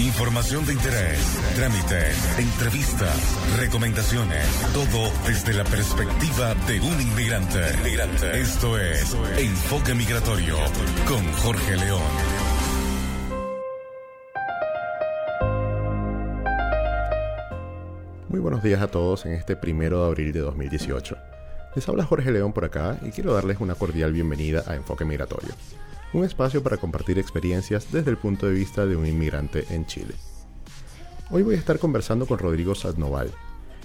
Información de interés, trámites, entrevistas, recomendaciones, todo desde la perspectiva de un inmigrante. Esto es Enfoque Migratorio con Jorge León. Muy buenos días a todos en este primero de abril de 2018. Les habla Jorge León por acá y quiero darles una cordial bienvenida a Enfoque Migratorio un espacio para compartir experiencias desde el punto de vista de un inmigrante en Chile. Hoy voy a estar conversando con Rodrigo Sadnoval.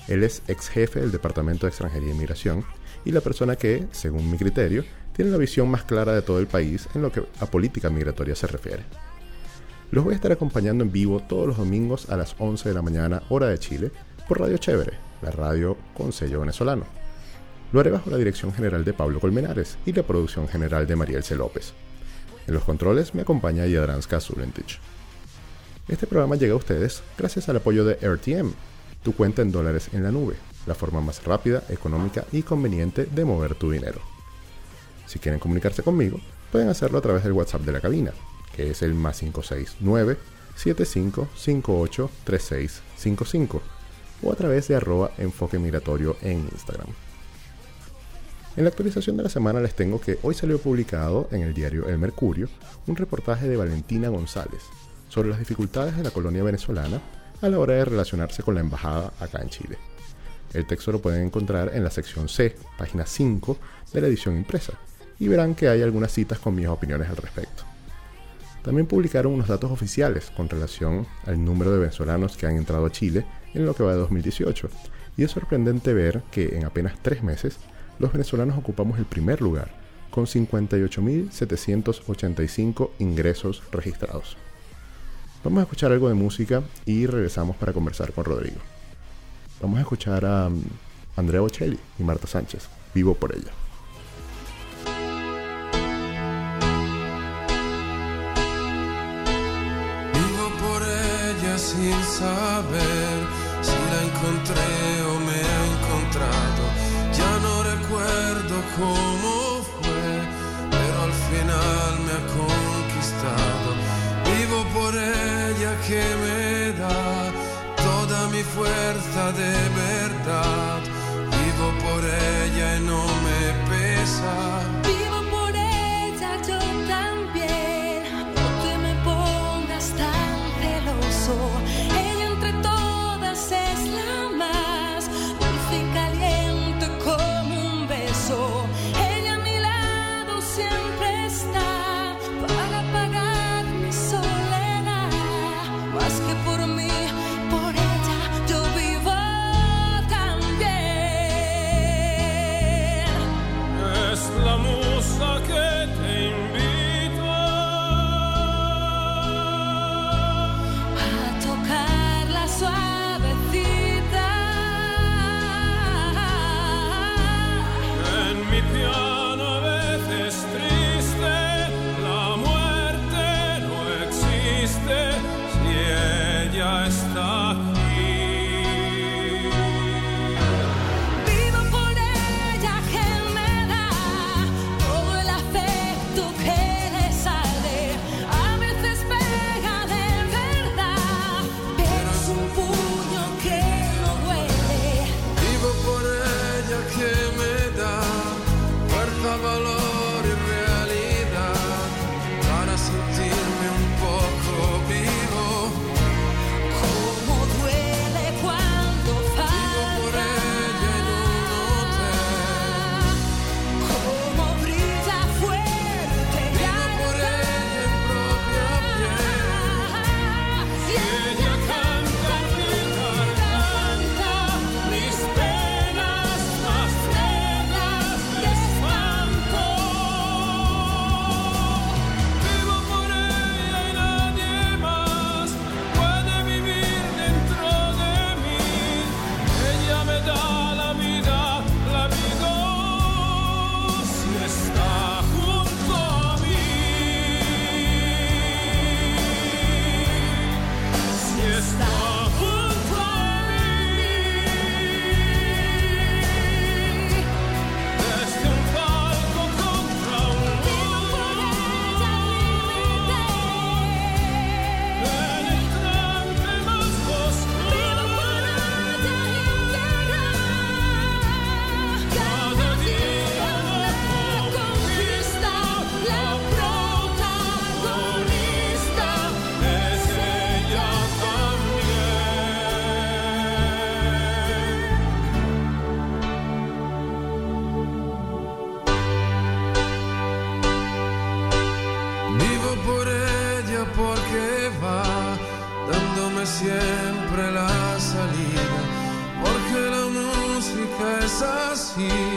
Él es ex jefe del Departamento de Extranjería e Inmigración y la persona que, según mi criterio, tiene la visión más clara de todo el país en lo que a política migratoria se refiere. Los voy a estar acompañando en vivo todos los domingos a las 11 de la mañana, hora de Chile, por Radio Chévere, la radio con sello venezolano. Lo haré bajo la dirección general de Pablo Colmenares y la producción general de Mariel C. López. En los controles me acompaña Yadranska Zulentich. Este programa llega a ustedes gracias al apoyo de RTM, tu cuenta en dólares en la nube, la forma más rápida, económica y conveniente de mover tu dinero. Si quieren comunicarse conmigo, pueden hacerlo a través del WhatsApp de la cabina, que es el más 569 7558 3655 o a través de arroba enfoque migratorio en Instagram. En la actualización de la semana les tengo que hoy salió publicado en el diario El Mercurio un reportaje de Valentina González sobre las dificultades de la colonia venezolana a la hora de relacionarse con la embajada acá en Chile. El texto lo pueden encontrar en la sección C, página 5 de la edición impresa, y verán que hay algunas citas con mis opiniones al respecto. También publicaron unos datos oficiales con relación al número de venezolanos que han entrado a Chile en lo que va de 2018, y es sorprendente ver que en apenas tres meses los venezolanos ocupamos el primer lugar, con 58.785 ingresos registrados. Vamos a escuchar algo de música y regresamos para conversar con Rodrigo. Vamos a escuchar a um, Andrea Bocelli y Marta Sánchez, Vivo por ella. Vivo por ella sin saber si la encontré cómo fue, pero al final me ha conquistado. Vivo por ella que me da toda mi fuerza de verdad. Vivo por ella y no me pesa. So. Es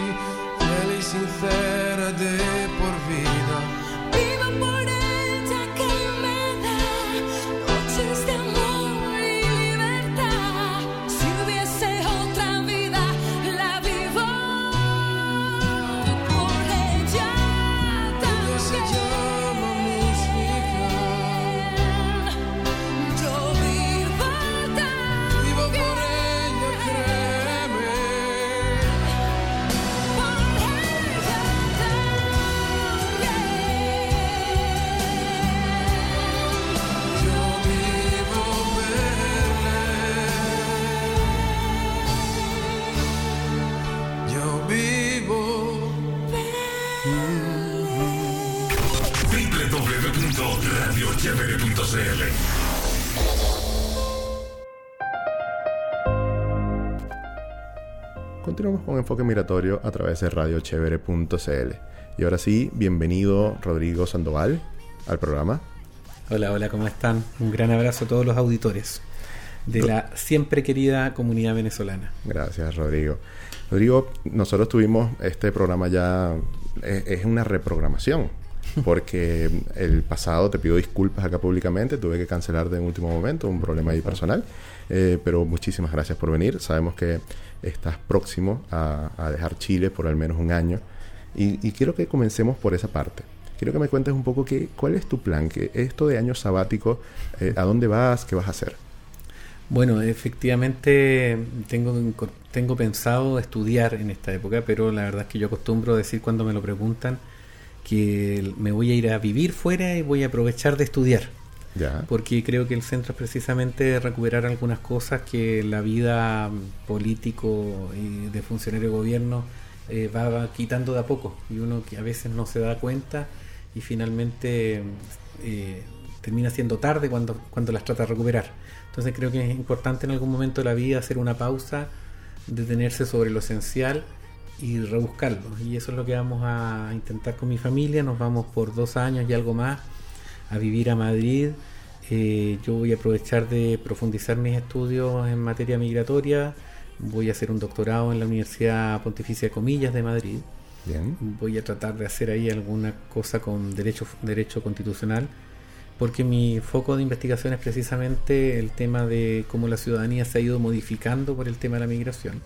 Enfoque Migratorio a través de radiochevere.cl. Y ahora sí, bienvenido Rodrigo Sandoval al programa. Hola, hola, ¿cómo están? Un gran abrazo a todos los auditores de la siempre querida comunidad venezolana. Gracias, Rodrigo. Rodrigo, nosotros tuvimos este programa ya, es, es una reprogramación, porque el pasado, te pido disculpas acá públicamente, tuve que cancelar de último momento, un problema ahí personal, eh, pero muchísimas gracias por venir. Sabemos que estás próximo a, a dejar Chile por al menos un año, y, quiero que comencemos por esa parte. Quiero que me cuentes un poco qué, cuál es tu plan, que esto de año sabático, eh, ¿a dónde vas? ¿Qué vas a hacer? Bueno, efectivamente tengo, tengo pensado estudiar en esta época, pero la verdad es que yo acostumbro decir cuando me lo preguntan que me voy a ir a vivir fuera y voy a aprovechar de estudiar. Ya. porque creo que el centro es precisamente recuperar algunas cosas que la vida mm, político y de funcionario de gobierno eh, va, quitando de a poco y uno que a veces no se da cuenta y finalmente eh, termina siendo tarde cuando, cuando las trata de recuperar. Entonces creo que es importante en algún momento de la vida hacer una pausa, detenerse sobre lo esencial y rebuscarlo. Y eso es lo que vamos a intentar con mi familia. Nos vamos por dos años y algo más a vivir a Madrid. Eh, yo voy a aprovechar de profundizar mis estudios en materia migratoria. Voy a hacer un doctorado en la Universidad Pontificia de Comillas de Madrid. Bien. Voy a tratar de hacer ahí alguna cosa con derecho, derecho constitucional, porque mi foco de investigación es precisamente el tema de cómo la ciudadanía se ha ido modificando por el tema de la migración.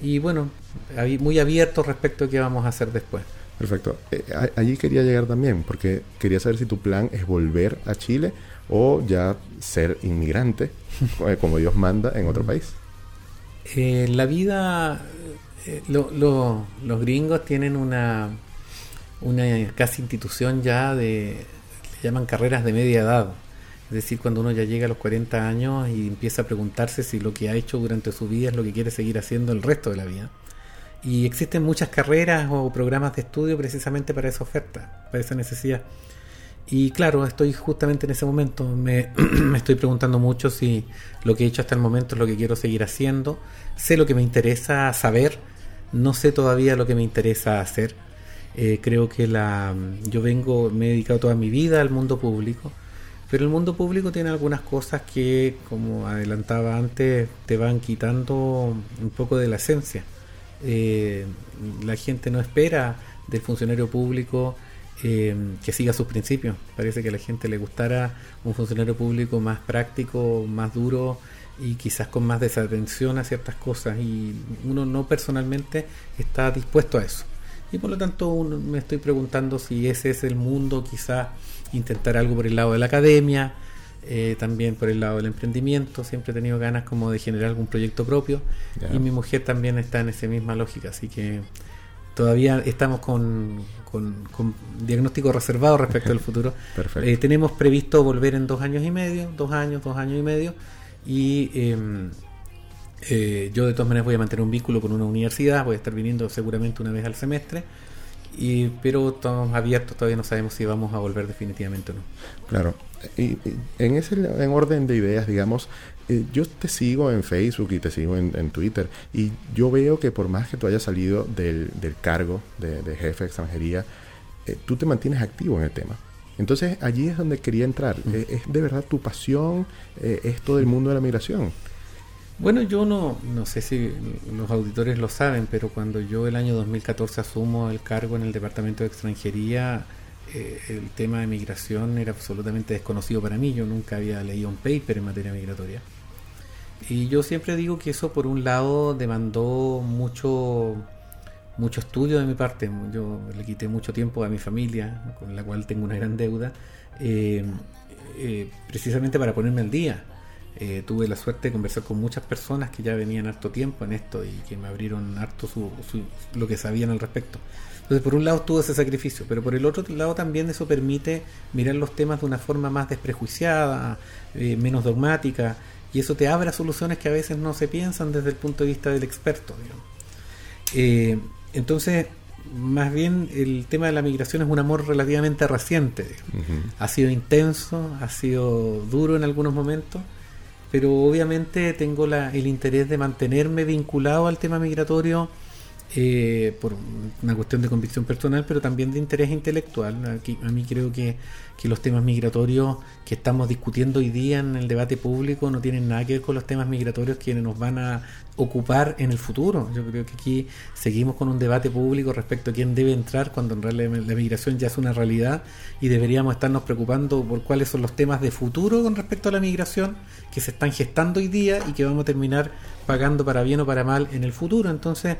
Y bueno, muy abierto respecto a qué vamos a hacer después. Perfecto. Eh, allí quería llegar también, porque quería saber si tu plan es volver a Chile o ya ser inmigrante, eh, como Dios manda, en otro país. Eh, la vida, eh, lo- lo- los gringos tienen una, una casi institución ya de, le llaman carreras de media edad. Es decir, cuando uno ya llega a los 40 años y empieza a preguntarse si lo que ha hecho durante su vida es lo que quiere seguir haciendo el resto de la vida. Y existen muchas carreras o programas de estudio precisamente para esa oferta, para esa necesidad. Y claro, estoy justamente en ese momento. Me, me estoy preguntando mucho si lo que he hecho hasta el momento es lo que quiero seguir haciendo. Sé lo que me interesa saber, no sé todavía lo que me interesa hacer. Eh, creo que la, yo vengo, me he dedicado toda mi vida al mundo público, pero el mundo público tiene algunas cosas que, como adelantaba antes, te van quitando un poco de la esencia. Eh, la gente no espera del funcionario público eh, que siga sus principios. Parece que a la gente le gustara un funcionario público más práctico, más duro y quizás con más desatención a ciertas cosas y uno no personalmente está dispuesto a eso. Y por lo tanto uno- me estoy preguntando si ese es el mundo, quizás intentar algo por el lado de la academia, eh, también por el lado del emprendimiento. Siempre he tenido ganas como de generar algún proyecto propio y mi mujer también está en esa misma lógica, así que todavía estamos con, con- con diagnóstico reservado respecto al futuro. Perfecto. Eh, tenemos previsto volver en dos años y medio, dos años, dos años y medio, y em, eh, yo de todas maneras voy a mantener un vínculo con una universidad, voy a estar viniendo seguramente una vez al semestre, y, pero estamos abiertos, todavía no sabemos si vamos a volver definitivamente o no. Claro. Y, y en ese en orden de ideas, digamos, eh, yo te sigo en Facebook y te sigo en, en Twitter y yo veo que por más que tú hayas salido del, del cargo de, de jefe de extranjería, eh, tú te mantienes activo en el tema. Entonces allí es donde quería entrar. Eh, ¿Es de verdad tu pasión eh, esto del mundo de la migración? Bueno, yo no, no sé si los auditores lo saben, pero cuando yo el año 2014 asumo el cargo en el Departamento de Extranjería, eh, el tema de migración era absolutamente desconocido para mí. Yo nunca había leído un paper en materia migratoria. Y yo siempre digo que eso por un lado demandó mucho mucho estudio de mi parte. Yo le quité mucho tiempo a mi familia, con la cual tengo una gran deuda, eh, eh, precisamente para ponerme al día. Eh, tuve la suerte de conversar con muchas personas que ya venían harto tiempo en esto y que me abrieron harto su, su- lo que sabían al respecto. Entonces, por un lado tuvo ese sacrificio, pero por el otro lado también eso permite mirar los temas de una forma más desprejuiciada, eh, menos dogmática, y eso te abre a soluciones que a veces no se piensan desde el punto de vista del experto. Eh, entonces, más bien el tema de la migración es un amor relativamente reciente. digamos. Ujú. Ha sido intenso, ha sido duro en algunos momentos, pero obviamente tengo la- el interés de mantenerme vinculado al tema migratorio eh, por una cuestión de convicción personal, pero también de interés intelectual. Aquí, a mí creo que, que los temas migratorios que estamos discutiendo hoy día en el debate público no tienen nada que ver con los temas migratorios que nos van a ocupar en el futuro. Yo creo que aquí seguimos con un debate público respecto a quién debe entrar cuando en realidad la migración ya es una realidad y deberíamos estarnos preocupando por cuáles son los temas de futuro con respecto a la migración que se están gestando hoy día y que vamos a terminar pagando para bien o para mal en el futuro. Entonces,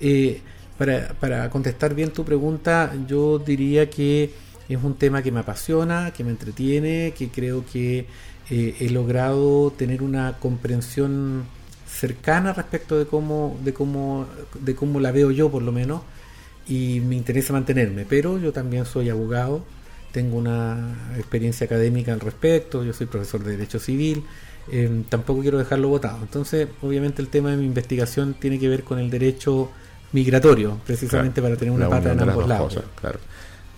eh, para, para contestar bien tu pregunta, yo diría que es un tema que me apasiona, que me entretiene, que creo que eh, he logrado tener una comprensión cercana respecto de cómo, de cómo, de cómo la veo yo por lo menos, y me interesa mantenerme. Pero yo también soy abogado, tengo una experiencia académica al respecto, yo soy profesor de Derecho Civil, eh, tampoco quiero dejarlo votado. Entonces, obviamente el tema de mi investigación tiene que ver con el derecho migratorio, precisamente Claro, para tener una pata en ambos dos lados. cosas, claro.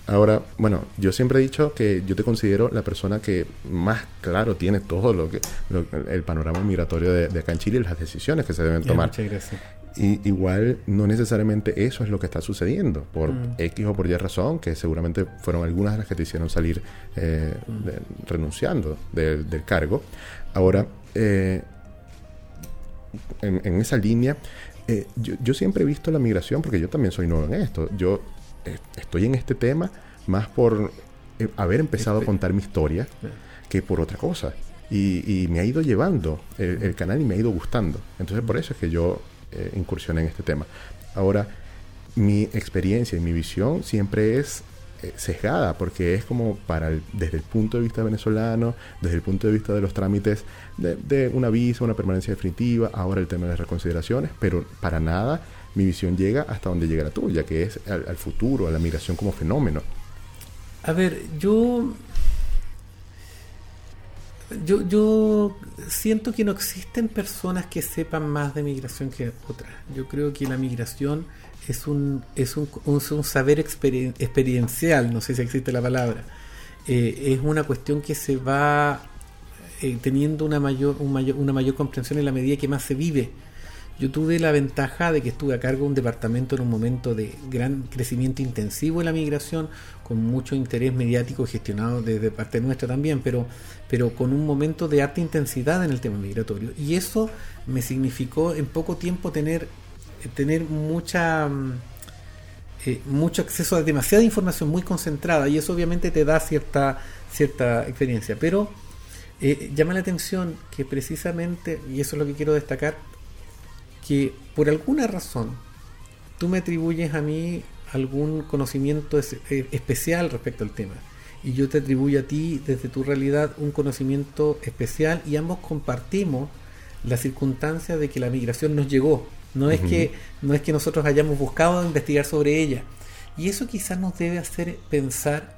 Ahora, bueno, yo siempre he dicho que yo te considero la persona que más claro tiene todo lo que lo- el panorama migratorio de, de acá en Chile y las decisiones que se deben tomar. muchas gracias. Y igual no necesariamente eso es lo que está sucediendo por Mm. X o por Y razón, que seguramente fueron algunas de las que te hicieron salir eh, Mm. de- renunciando del, del cargo. Ahora, eh, en, en esa línea, eh, yo, yo siempre he visto la migración, porque yo también soy nuevo en esto, yo eh, estoy en este tema más por eh, haber empezado a contar mi historia que por otra cosa. Y, y me ha ido llevando el, el canal y me ha ido gustando. Entonces por eso es que yo incursioné en este tema. Ahora, mi experiencia y mi visión siempre es sesgada porque es como para desde el punto de vista venezolano, desde el punto de vista de los trámites de, de una visa, una permanencia definitiva, ahora el tema de las reconsideraciones, pero para nada mi visión llega hasta donde llega la tuya, que es al futuro, a la migración como fenómeno. A ver, yo, yo. Yo siento que no existen personas que sepan más de migración que otras. Yo creo que la migración es un, es un, un- un saber experien- experiencial, no sé si existe la palabra. Eh, es una cuestión que se va eh, teniendo una mayor, un mayor, una mayor comprensión en la medida que más se vive. Yo tuve la ventaja de que estuve a cargo de un departamento en un momento de gran crecimiento intensivo en la migración, con mucho interés mediático gestionado desde parte nuestra también, pero, pero con un momento de alta intensidad en el tema migratorio. Y eso me significó en poco tiempo tener, tener mucha... mm, eh, mucho acceso a demasiada información muy concentrada y eso obviamente te da cierta cierta experiencia pero eh, llama la atención que precisamente y eso es lo que quiero destacar que por alguna razón tú me atribuyes a mí algún conocimiento es- eh, especial respecto al tema y yo te atribuyo a ti desde tu realidad un conocimiento especial y ambos compartimos la circunstancia de que la migración nos llegó. No es que no es que nosotros hayamos buscado investigar sobre ella. Y eso quizás nos debe hacer pensar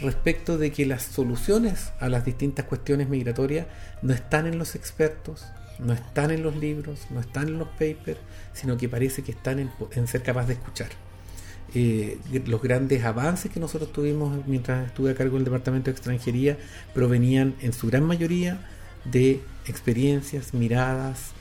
respecto de que las soluciones a las distintas cuestiones migratorias no están en los expertos, no están en los libros, no están en los papers, sino que parece que están en, en ser capaz de escuchar. Eh, los grandes avances que nosotros tuvimos mientras estuve a cargo del Departamento de Extranjería provenían en su gran mayoría de experiencias, miradas,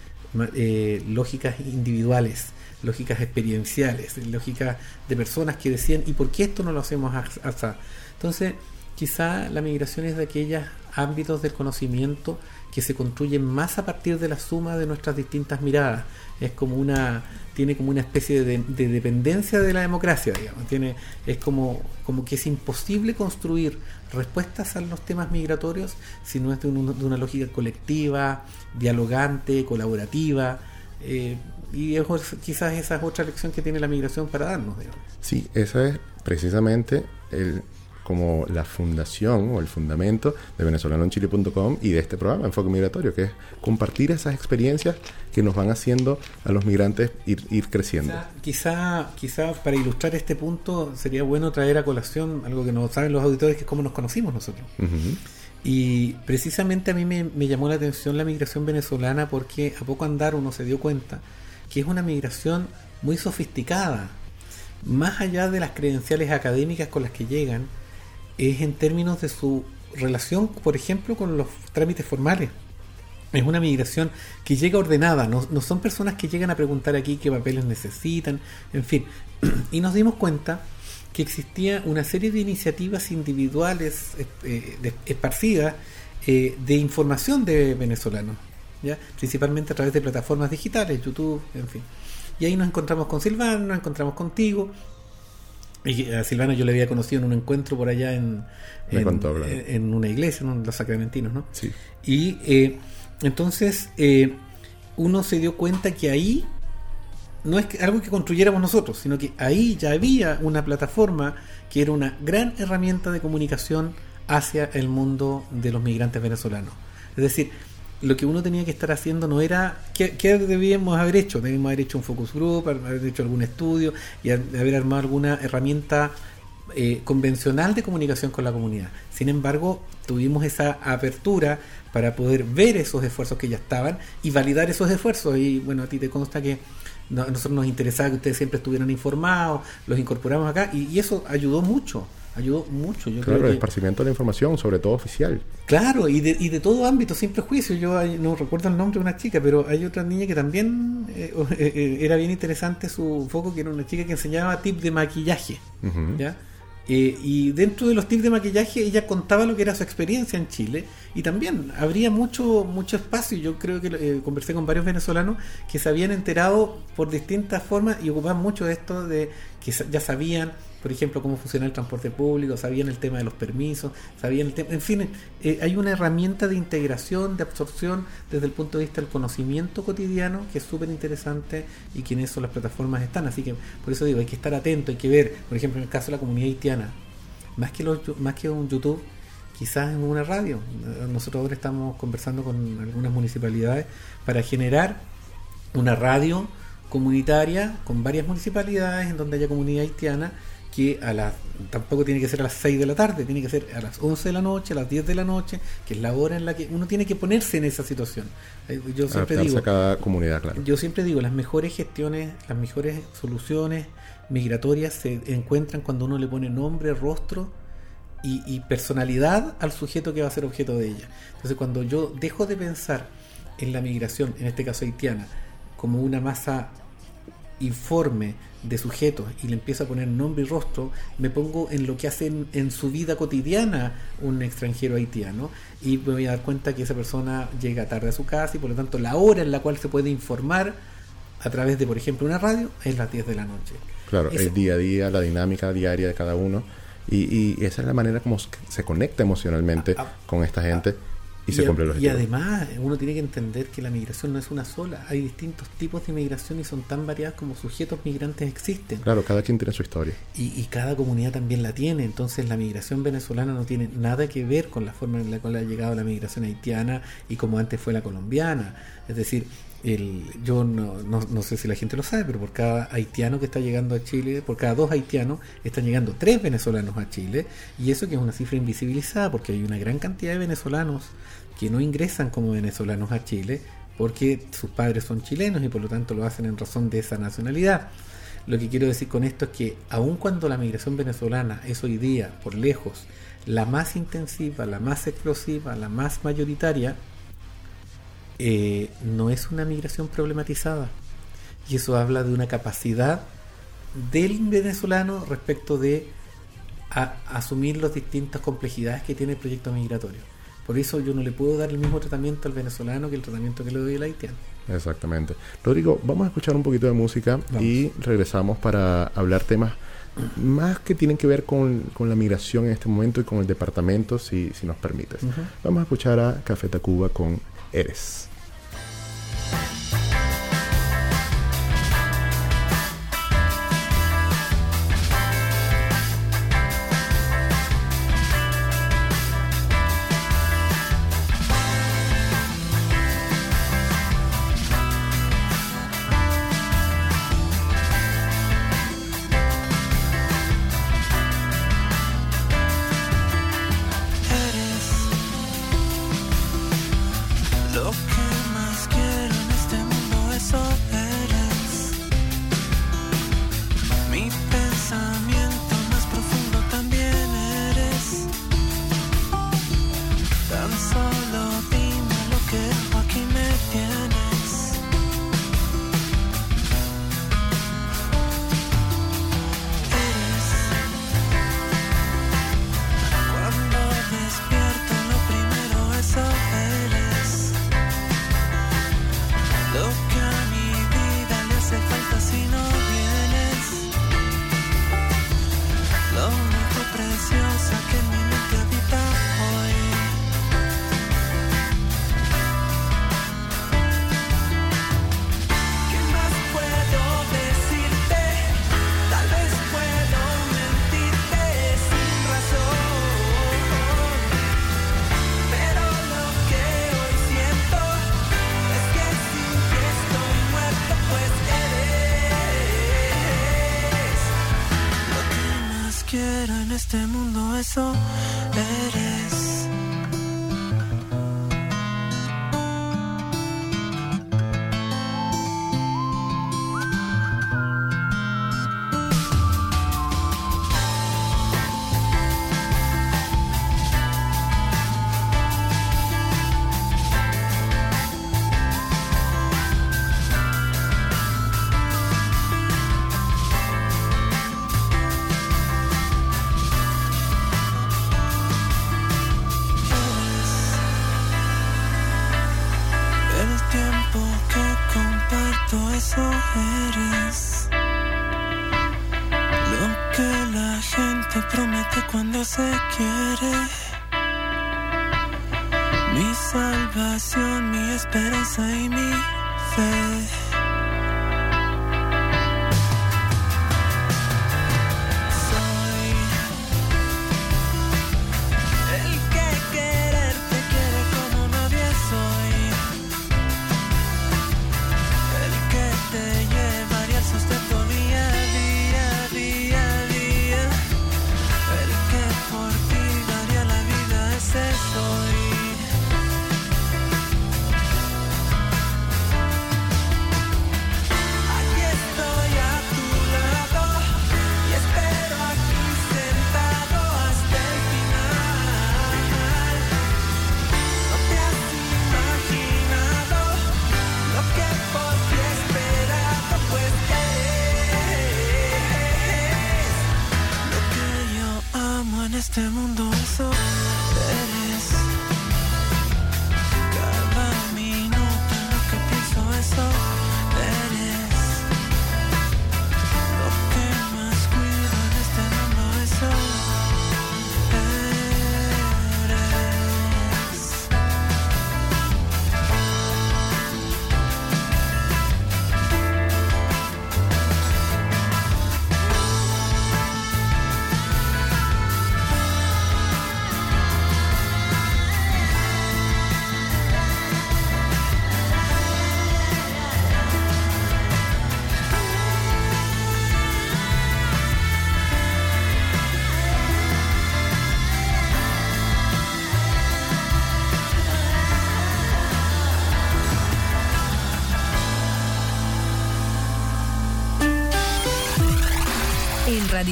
eh, lógicas individuales, lógicas experienciales, lógicas de personas que decían, ¿y por qué esto no lo hacemos as- así? Entonces, quizá la migración es de aquellos ámbitos del conocimiento que se construyen más a partir de la suma de nuestras distintas miradas. Es como una, tiene como una especie de, de dependencia de la democracia, digamos. Tiene, es como, como que es imposible construir respuestas a los temas migratorios si no es de, un- de una lógica colectiva, dialogante, colaborativa. eh, y es, quizás esa es otra lección que tiene la migración para darnos. digamos. Sí, esa es precisamente el, como la fundación o el fundamento de venezolanoenchile.com y de este programa Enfoque Migratorio, que es compartir esas experiencias que nos van haciendo a los migrantes ir, ir creciendo. Quizá, quizá, quizá para ilustrar este punto sería bueno traer a colación algo que no saben los auditores, que es cómo nos conocimos nosotros. Y precisamente a mí me, me llamó la atención la migración venezolana porque a poco andar uno se dio cuenta que es una migración muy sofisticada. Más allá de las credenciales académicas con las que llegan, es en términos de su relación, por ejemplo, con los trámites formales. Es una migración que llega ordenada, no, no son personas que llegan a preguntar aquí qué papeles necesitan, en fin. Y nos dimos cuenta que existía una serie de iniciativas individuales eh, de- esparcidas eh, de información de venezolanos, ¿ya? principalmente a través de plataformas digitales, YouTube, en fin. Y ahí nos encontramos con Silvano, nos encontramos contigo. Y a Silvano yo le había conocido en un encuentro por allá en, Me en, contó, claro. en- en una iglesia, en los sacramentinos, ¿no? Sí. Y eh, entonces eh, uno se dio cuenta que ahí no es que- algo que construyéramos nosotros, sino que ahí ya había una plataforma que era una gran herramienta de comunicación hacia el mundo de los migrantes venezolanos. Es decir, lo que uno tenía que estar haciendo no era qué, debíamos haber hecho, debíamos haber hecho un focus group, haber hecho algún estudio y ha- haber armado alguna herramienta eh, convencional de comunicación con la comunidad. Sin embargo, tuvimos esa apertura para poder ver esos esfuerzos que ya estaban y validar esos esfuerzos. Y bueno, a ti te consta que a nosotros nos interesaba que ustedes siempre estuvieran informados, los incorporamos acá y eso ayudó mucho, ayudó mucho. Yo Claro, creo el que, esparcimiento de la información, sobre todo oficial. Claro, y de, y de todo ámbito, sin prejuicio. Yo hay- no recuerdo el nombre de una chica, pero hay otra niña que también eh, eh, eh, era bien interesante su foco, que era una chica que enseñaba tips de maquillaje. ¿ya? Eh, y dentro de los tips de maquillaje ella contaba lo que era su experiencia en Chile y también habría mucho mucho espacio yo creo que eh, conversé con varios venezolanos que se habían enterado por distintas formas y ocupaban mucho de esto de que ya sabían por ejemplo cómo funciona el transporte público sabían el tema de los permisos sabían el tema en fin eh, hay una herramienta de integración de absorción desde el punto de vista del conocimiento cotidiano que es súper interesante y que en eso las plataformas están. Así que por eso digo hay que estar atento hay que ver por ejemplo en el caso de la comunidad haitiana más que más que un YouTube quizás en una radio. Nosotros ahora estamos conversando con algunas municipalidades para generar una radio comunitaria con varias municipalidades en donde haya comunidad haitiana que a las tampoco tiene que ser a las 6 de la tarde, tiene que ser a las 11 de la noche, a las 10 de la noche, que es la hora en la que uno tiene que ponerse en esa situación. Eh, Yo siempre digo, a cada comunidad, claro. yo siempre digo, las mejores gestiones, las mejores soluciones migratorias se encuentran cuando uno le pone nombre, rostro y, y personalidad al sujeto que va a ser objeto de ella. Entonces, cuando yo dejo de pensar en la migración, en este caso haitiana, como una masa informe de sujetos y le empiezo a poner nombre y rostro, me pongo en lo que hace en, su vida cotidiana un extranjero haitiano y me voy a dar cuenta que esa persona llega tarde a su casa y por lo tanto la hora en la cual se puede informar a través de, por ejemplo, una radio es las 10 de la noche. Claro, el día a día, la dinámica diaria de cada uno. Y, y esa es la manera como se- conecta emocionalmente con esta gente y, se además uno tiene que entender que la migración no es una sola, hay distintos tipos de migración y son tan variadas como sujetos migrantes existen. Claro, cada quien tiene su historia. Y, y cada comunidad también la tiene, entonces la migración venezolana no tiene nada que ver con la forma en la cual ha llegado la migración haitiana y como antes fue la colombiana. Es decir, el, yo no, no, no sé si la gente lo sabe, pero por cada haitiano que está llegando a Chile, por cada dos haitianos, están llegando tres venezolanos a Chile, y eso que es una cifra invisibilizada, porque hay una gran cantidad de venezolanos que no ingresan como venezolanos a Chile, porque sus padres son chilenos y por lo tanto lo hacen en razón de esa nacionalidad. Lo que quiero decir con esto es que aun cuando la migración venezolana es hoy día, por lejos, la más intensiva, la más explosiva, la más mayoritaria, eh, no es una migración problematizada. Y eso habla de una capacidad del venezolano respecto de a asumir las distintas complejidades que tiene el proyecto migratorio. Por eso yo no le puedo dar el mismo tratamiento al venezolano que el tratamiento que le doy al haitiano. Exactamente. Rodrigo, vamos a escuchar un poquito de música y regresamos para hablar temas más que tienen que ver con, con la migración en este momento y con el departamento, si, si nos permites. Vamos a escuchar a Café Tacuba con. Eres mundo, este mundo,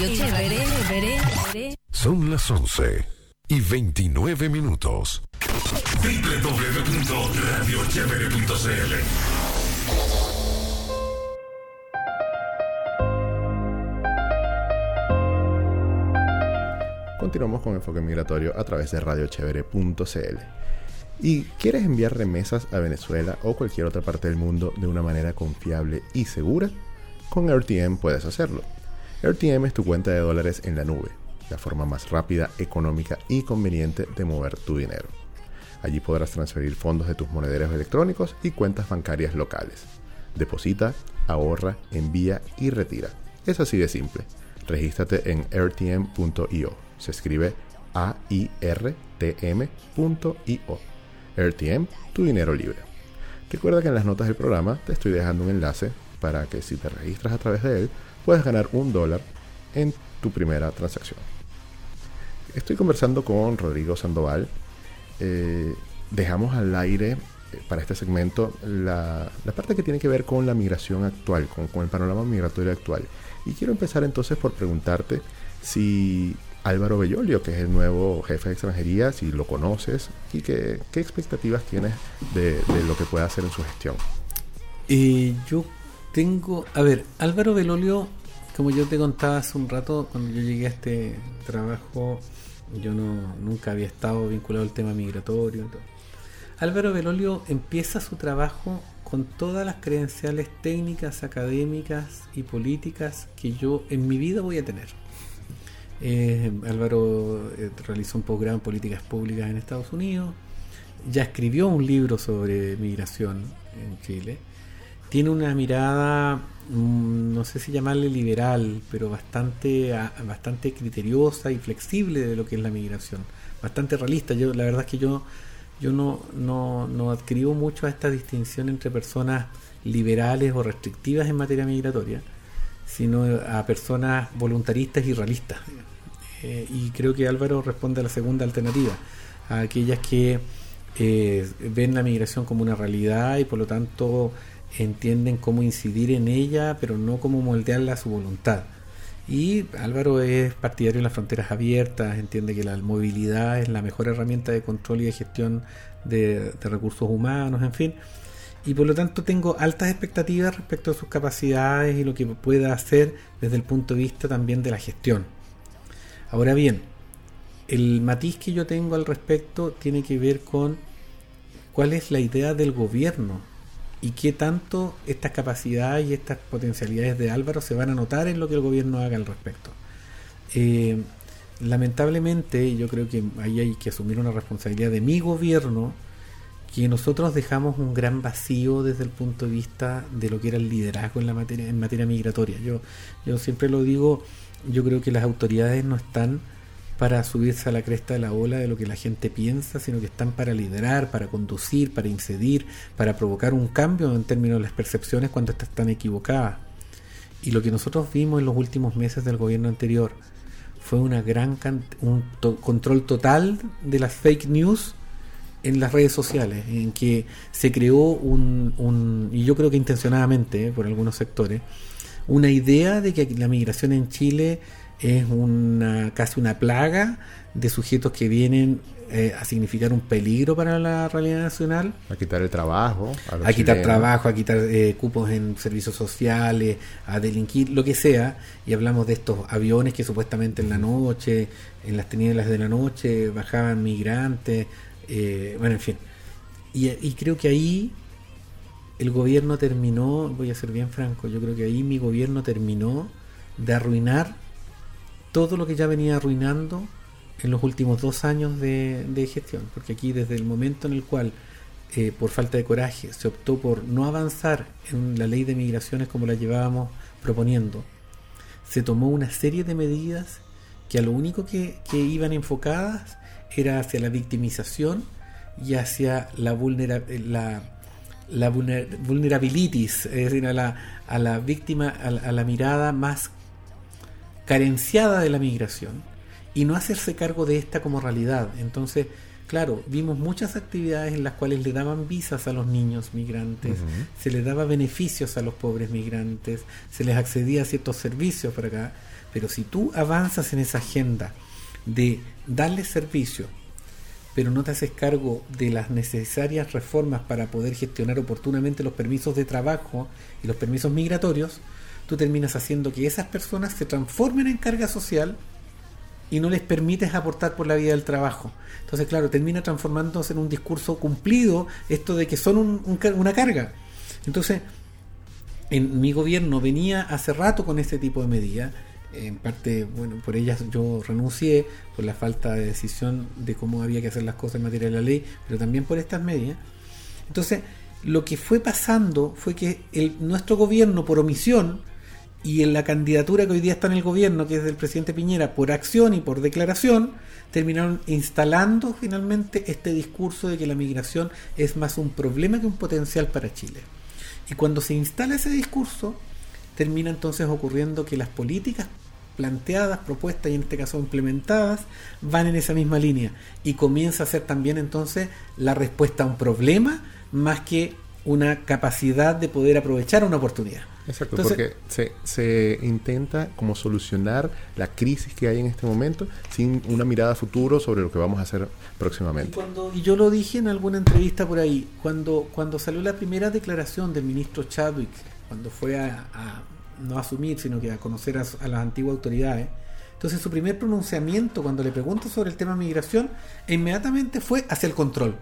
Radio Chévere. Son las 11 y 29 minutos. www.radiochevere.cl continuamos con Enfoque Migratorio a través de radiochevere.cl. ¿Y quieres enviar remesas a Venezuela o cualquier otra parte del mundo de una manera confiable y segura? Con RTM puedes hacerlo. RTM es tu cuenta de dólares en la nube, la forma más rápida, económica y conveniente de mover tu dinero. Allí podrás transferir fondos de tus monederos electrónicos y cuentas bancarias locales. Deposita, ahorra, envía y retira. Es así de simple. Regístrate en rtm.io. Se escribe A-I-R-T-M.io. RTM, tu dinero libre. Recuerda que en las notas del programa te estoy dejando un enlace para que si te registras a través de él puedas ganar un dólar en tu primera transacción. Estoy conversando con Rodrigo Sandoval. Eh, dejamos al aire eh, para este segmento la, la parte que tiene que ver con la migración actual, con, con el panorama migratorio actual. Y quiero empezar entonces por preguntarte si Álvaro Bellolio, que es el nuevo jefe de extranjería, si lo conoces y que, qué expectativas tienes de, de lo que pueda hacer en su gestión. Eh, yo tengo, a ver, Álvaro Belolio, como yo te contaba hace un rato, cuando yo llegué a este trabajo, yo no nunca había estado vinculado al tema migratorio. todo. Álvaro Belolio empieza su trabajo con todas las credenciales técnicas, académicas y políticas que yo en mi vida voy a tener. Eh, Álvaro eh, realizó un posgrado en políticas públicas en Estados Unidos, ya escribió un libro sobre migración en Chile, tiene una mirada, mm, no sé si llamarle liberal, pero bastante, bastante criteriosa y flexible de lo que es la migración, bastante realista. Yo, la verdad es que yo, yo no, no, no adscribo mucho a esta distinción entre personas liberales o restrictivas en materia migratoria, sino a personas voluntaristas y realistas. Eh, y creo que Álvaro responde a la segunda alternativa, a aquellas que eh, ven la migración como una realidad y por lo tanto entienden cómo incidir en ella, pero no cómo moldearla a su voluntad. Y Álvaro es partidario de las fronteras abiertas, entiende que la movilidad es la mejor herramienta de control y de gestión de, recursos humanos, en fin. Y por lo tanto tengo altas expectativas respecto a sus capacidades y lo que pueda hacer desde el punto de vista también de la gestión. Ahora bien, el matiz que yo tengo al respecto tiene que ver con cuál es la idea del gobierno y qué tanto estas capacidades y estas potencialidades de Álvaro se van a notar en lo que el gobierno haga al respecto. Eh, lamentablemente, yo creo que ahí hay que asumir una responsabilidad de mi gobierno, que nosotros dejamos un gran vacío desde el punto de vista de lo que era el liderazgo en la materia en materia migratoria. Yo yo siempre lo digo, yo creo que las autoridades no están para subirse a la cresta de la ola de lo que la gente piensa, sino que están para liderar, para conducir, para incidir, para provocar un cambio en términos de las percepciones cuando estas están equivocadas. Y lo que nosotros vimos en los últimos meses del gobierno anterior fue una gran un to- control total de las fake news en las redes sociales, en que se creó un- y yo creo que intencionadamente eh, por algunos sectores, una idea de que la migración en Chile es una casi una plaga de sujetos que vienen eh, a significar un peligro para la realidad nacional A quitar el trabajo, a, los a quitar chilenos. trabajo, a quitar eh, cupos en servicios sociales, a delinquir, lo que sea, y hablamos de estos aviones que supuestamente en la noche, en las tinieblas de la noche, bajaban migrantes, eh, bueno, en fin. Y, y creo que ahí el gobierno terminó, voy a ser bien franco, yo creo que ahí mi gobierno terminó de arruinar todo lo que ya venía arruinando en los últimos dos años de, gestión, porque aquí desde el momento en el cual eh, por falta de coraje se optó por no avanzar en la ley de migraciones como la llevábamos proponiendo, se tomó una serie de medidas que a lo único que, que iban enfocadas era hacia la victimización y hacia la, vulnera- la, la vulner- vulnerabilities, es decir, a la, a la víctima, a la, a la mirada más carenciada de la migración y no hacerse cargo de esta como realidad. Entonces, claro, vimos muchas actividades en las cuales le daban visas a los niños migrantes, se les daba beneficios a los pobres migrantes, se les accedía a ciertos servicios para acá, pero si tú avanzas en esa agenda de darles servicio, pero no te haces cargo de las necesarias reformas para poder gestionar oportunamente los permisos de trabajo y los permisos migratorios, tú terminas haciendo que esas personas se transformen en carga social y no les permites aportar por la vía del trabajo. Entonces, claro, termina transformándose en un discurso cumplido esto de que son un- un una carga. Entonces, en mi gobierno venía hace rato con este tipo de medidas. En parte, bueno, por ellas yo renuncié, por la falta de decisión de cómo había que hacer las cosas en materia de la ley, pero también por estas medidas. Entonces, lo que fue pasando fue que el, nuestro gobierno, por omisión, y en la candidatura que hoy día está en el gobierno, que es del presidente Piñera, por acción y por declaración, terminaron instalando finalmente este discurso de que la migración es más un problema que un potencial para Chile. Y cuando se instala ese discurso, termina entonces ocurriendo que las políticas planteadas, propuestas y en este caso implementadas, van en esa misma línea. Y comienza a ser también entonces la respuesta a un problema más que una capacidad de poder aprovechar una oportunidad. Exacto, Entonces- porque se, se intenta como solucionar la crisis que hay en este momento sin una mirada a futuro sobre lo que vamos a hacer Y, próximamente. cuando, y yo lo dije en alguna entrevista por ahí, cuando, cuando salió la primera declaración del ministro Chadwick, cuando fue a, a no asumir, sino que a conocer a, a las antiguas autoridades, entonces su primer pronunciamiento cuando le pregunto sobre el tema migración, inmediatamente fue hacia el control.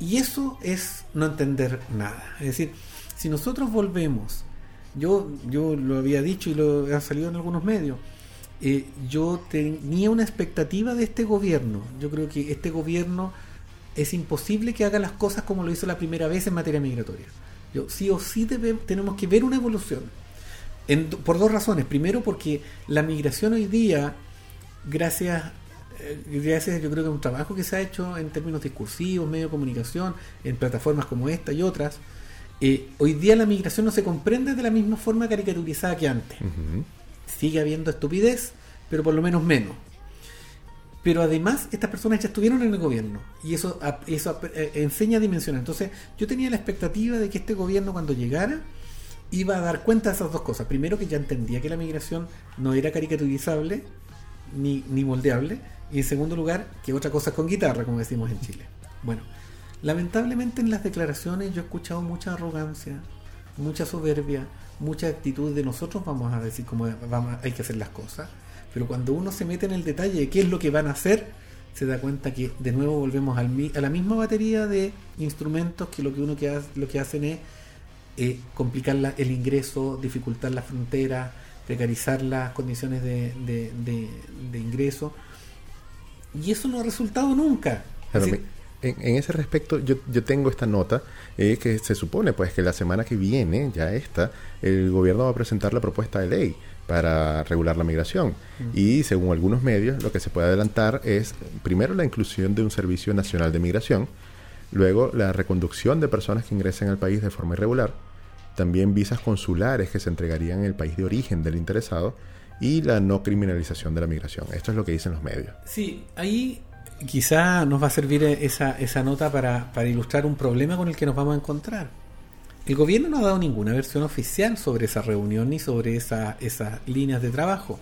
Y eso es no entender nada. Es decir, si nosotros volvemos, yo, yo lo había dicho y lo ha salido en algunos medios, eh, yo tenía una expectativa de este gobierno. Yo creo que este gobierno es imposible que haga las cosas como lo hizo la primera vez en materia migratoria. Yo, sí o sí debe- tenemos que ver una evolución. En por dos razones. Primero, porque la migración hoy día, gracias, eh, gracias yo creo que a un trabajo que se ha hecho en términos discursivos, medio de comunicación, en plataformas como esta y otras, eh, hoy día la migración no se comprende de la misma forma caricaturizada que antes sigue habiendo estupidez, pero por lo menos menos. Pero además, estas personas ya estuvieron en el gobierno y eso, eso eh, enseña a dimensionar. Entonces, yo tenía la expectativa de que este gobierno, cuando llegara, iba a dar cuenta de esas dos cosas. Primero, que ya entendía que la migración no era caricaturizable ni, ni moldeable. Y en segundo lugar, que otra cosa es con guitarra, como decimos en Chile. Bueno, lamentablemente en las declaraciones yo he escuchado mucha arrogancia, mucha soberbia, mucha actitud de nosotros vamos a decir cómo vamos, hay que hacer las cosas. Pero cuando uno se mete en el detalle de qué es lo que van a hacer, se da cuenta que de nuevo volvemos al a la misma batería de instrumentos que lo que uno que lo que hacen es eh, complicar la- el ingreso, dificultar la frontera, precarizar las condiciones de, de- de- de ingreso. Y eso no ha resultado nunca. Claro, Así- mi- en, en ese respecto, yo, yo tengo esta nota eh, que se supone pues que la semana que viene, ya esta, el gobierno va a presentar la propuesta de ley para regular la migración. Y según algunos medios, lo que se puede adelantar es primero la inclusión de un servicio nacional de migración, luego la reconducción de personas que ingresen al país de forma irregular, también visas consulares que se entregarían en el país de origen del interesado y la no criminalización de la migración. Esto es lo que dicen los medios. Sí, ahí quizá nos va a servir esa, esa nota para, para ilustrar un problema con el que nos vamos a encontrar. El gobierno no ha dado ninguna versión oficial sobre esa reunión ni sobre esa, esas líneas de trabajo.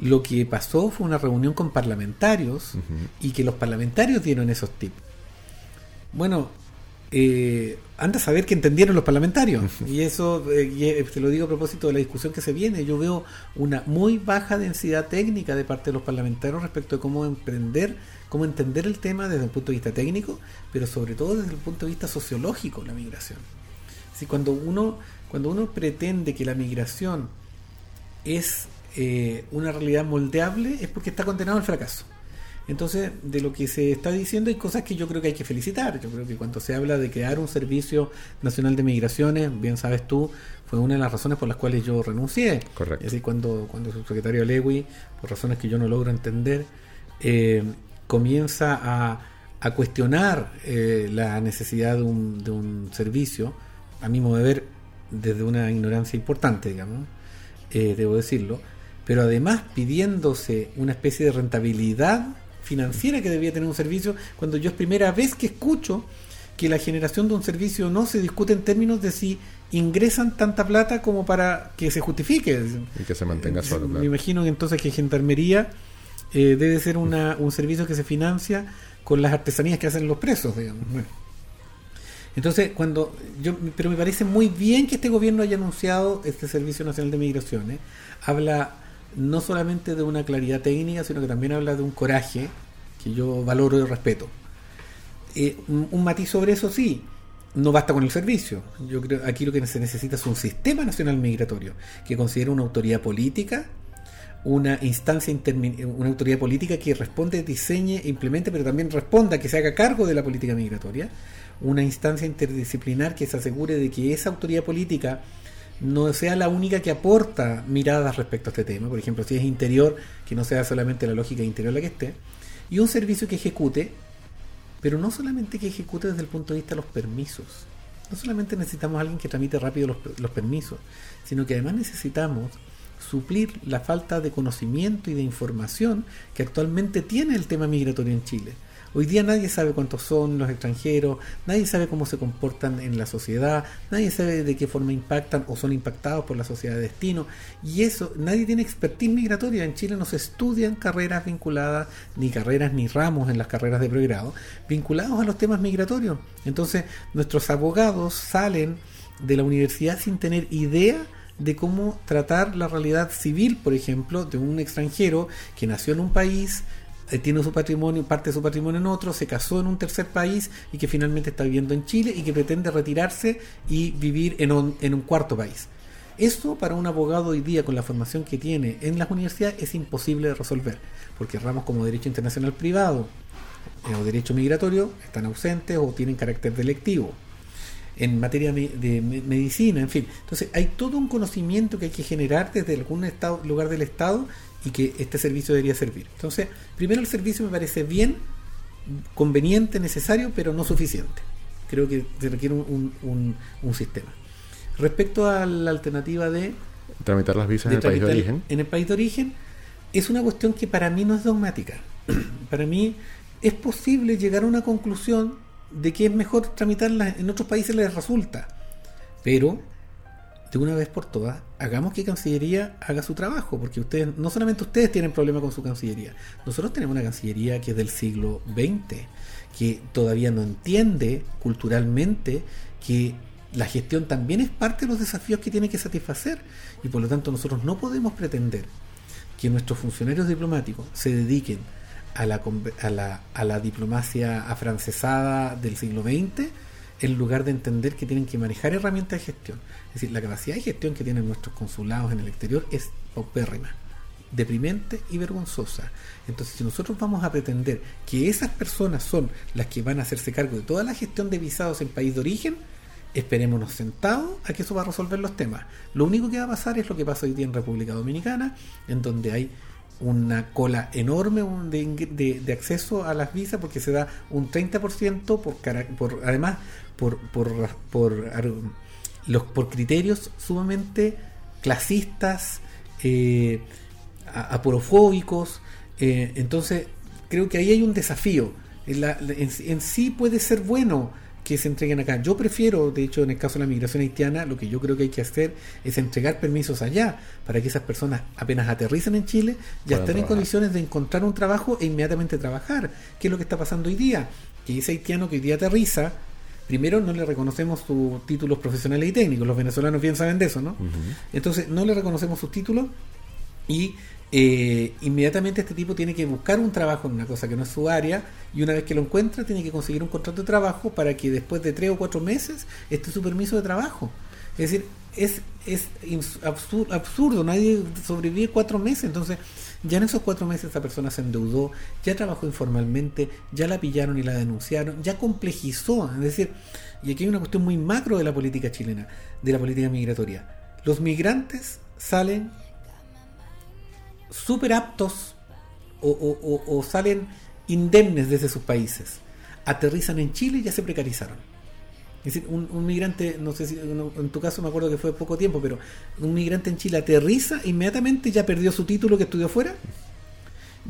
Lo que pasó fue una reunión con parlamentarios y que los parlamentarios dieron esos tips. Bueno, eh, anda a saber que entendieron los parlamentarios. Y eso, eh, eh, te lo digo a propósito de la discusión que se viene. Yo veo una muy baja densidad técnica de parte de los parlamentarios respecto de cómo emprender, cómo entender el tema desde el punto de vista técnico, pero sobre todo desde el punto de vista sociológico, la migración. Si cuando uno, cuando uno pretende que la migración es eh, una realidad moldeable, es porque está condenado al fracaso. Entonces, de lo que se está diciendo hay cosas que yo creo que hay que felicitar. Yo creo que cuando se habla de crear un servicio nacional de migraciones, bien sabes tú, fue una de las razones por las cuales yo renuncié. Correcto. Es decir, cuando, cuando el subsecretario Lewy, por razones que yo no logro entender, eh, comienza a, a cuestionar eh, la necesidad de un, de un servicio, a mi modo de ver, desde una ignorancia importante, digamos, eh, debo decirlo, pero además pidiéndose una especie de rentabilidad financiera que debía tener un servicio, cuando yo es primera vez que escucho que la generación de un servicio no se discute en términos de si ingresan tanta plata como para que se justifique. Y que se mantenga solo. Me claro. imagino que entonces que Gendarmería eh, debe ser una, un servicio que se financia con las artesanías que hacen los presos, digamos. Bueno. Entonces, cuando yo, pero me parece muy bien que este gobierno haya anunciado este Servicio Nacional de Migraciones. Habla no solamente de una claridad técnica, sino que también habla de un coraje que yo valoro y respeto. Eh, un, matiz sobre eso sí, no basta con el servicio. Yo creo aquí lo que se necesita es un sistema nacional migratorio que considere una autoridad política, una instancia una autoridad política que responde, diseñe, implemente, pero también responda, que se haga cargo de la política migratoria, una instancia interdisciplinar que se asegure de que esa autoridad política no sea la única que aporta miradas respecto a este tema, por ejemplo, si es interior, que no sea solamente la lógica interior la que esté, y un servicio que ejecute pero no solamente que ejecute desde el punto de vista de los permisos. No solamente necesitamos a alguien que tramite rápido los, los permisos, sino que además necesitamos suplir la falta de conocimiento y de información que actualmente tiene el tema migratorio en Chile. Hoy día nadie sabe cuántos son los extranjeros, nadie sabe cómo se comportan en la sociedad, nadie sabe de qué forma impactan o son impactados por la sociedad de destino. Y eso, nadie tiene expertise migratoria. En Chile no se estudian carreras vinculadas, ni carreras ni ramos en las carreras de pregrado, vinculados a los temas migratorios. Entonces, nuestros abogados salen de la universidad sin tener idea de cómo tratar la realidad civil, por ejemplo, de un extranjero que nació en un país, tiene su patrimonio, parte de su patrimonio en otro, se casó en un tercer país y que finalmente está viviendo en Chile y que pretende retirarse y vivir en un, en un cuarto país. Eso para un abogado hoy día con la formación que tiene en las universidades es imposible de resolver, porque ramos como derecho internacional privado eh, o derecho migratorio están ausentes o tienen carácter delectivo en materia de me- medicina, en fin. Entonces, hay todo un conocimiento que hay que generar desde algún estado, lugar del Estado y que este servicio debería servir. Entonces, primero el servicio me parece bien, conveniente, necesario, pero no suficiente. Creo que se requiere un, un- un- un sistema. Respecto a la alternativa de Tramitar las visas de en el país de origen. En el país de origen es una cuestión que para mí no es dogmática. para mí es posible llegar a una conclusión de que es mejor tramitarla en otros países les resulta. Pero de una vez por todas, hagamos que Cancillería haga su trabajo, porque ustedes, no solamente ustedes tienen problemas con su Cancillería, nosotros tenemos una Cancillería que es del siglo XX, que todavía no entiende culturalmente que la gestión también es parte de los desafíos que tiene que satisfacer, y por lo tanto nosotros no podemos pretender que nuestros funcionarios diplomáticos se dediquen a la, diplomacia afrancesada del siglo XX en lugar de entender que tienen que manejar herramientas de gestión. Es decir, la capacidad de gestión que tienen nuestros consulados en el exterior es paupérrima, deprimente y vergonzosa. Entonces, si nosotros vamos a pretender que esas personas son las que van a hacerse cargo de toda la gestión de visados en país de origen, esperémonos sentados a que eso va a resolver los temas. Lo único que va a pasar es lo que pasa hoy día en República Dominicana, en donde hay una cola enorme de, de- acceso a las visas porque se da un 30% por, por además por, por, por, los, por criterios sumamente clasistas, eh, a- aporofóbicos. eh, entonces, creo que ahí hay un desafío. En, la- en sí puede ser bueno que se entreguen acá. Yo prefiero, de hecho, en el caso de la migración haitiana, lo que yo creo que hay que hacer es entregar permisos allá para que esas personas apenas aterricen en Chile ya estén en condiciones de encontrar un trabajo e inmediatamente trabajar. ¿Qué es lo que está pasando hoy día? Que ese haitiano que hoy día aterriza, primero no le reconocemos sus títulos profesionales y técnicos. Los venezolanos bien saben de eso, ¿no? Entonces no le reconocemos sus títulos y eh, inmediatamente este tipo tiene que buscar un trabajo en una cosa que no es su área y una vez que lo encuentra tiene que conseguir un contrato de trabajo para que después de tres o cuatro meses esté su permiso de trabajo. Es decir, es, es ins- absur- absurdo, nadie sobrevive cuatro meses, entonces ya en esos cuatro meses esa persona se endeudó, ya trabajó informalmente, ya la pillaron y la denunciaron, ya complejizó, es decir, y aquí hay una cuestión muy macro de la política chilena, de la política migratoria. Los migrantes salen súper aptos o, salen indemnes desde sus países. Aterrizan en Chile y ya se precarizaron. Es decir, un, un migrante, no sé si en tu caso me acuerdo que fue poco tiempo, pero un migrante en Chile aterriza, inmediatamente ya perdió su título que estudió fuera,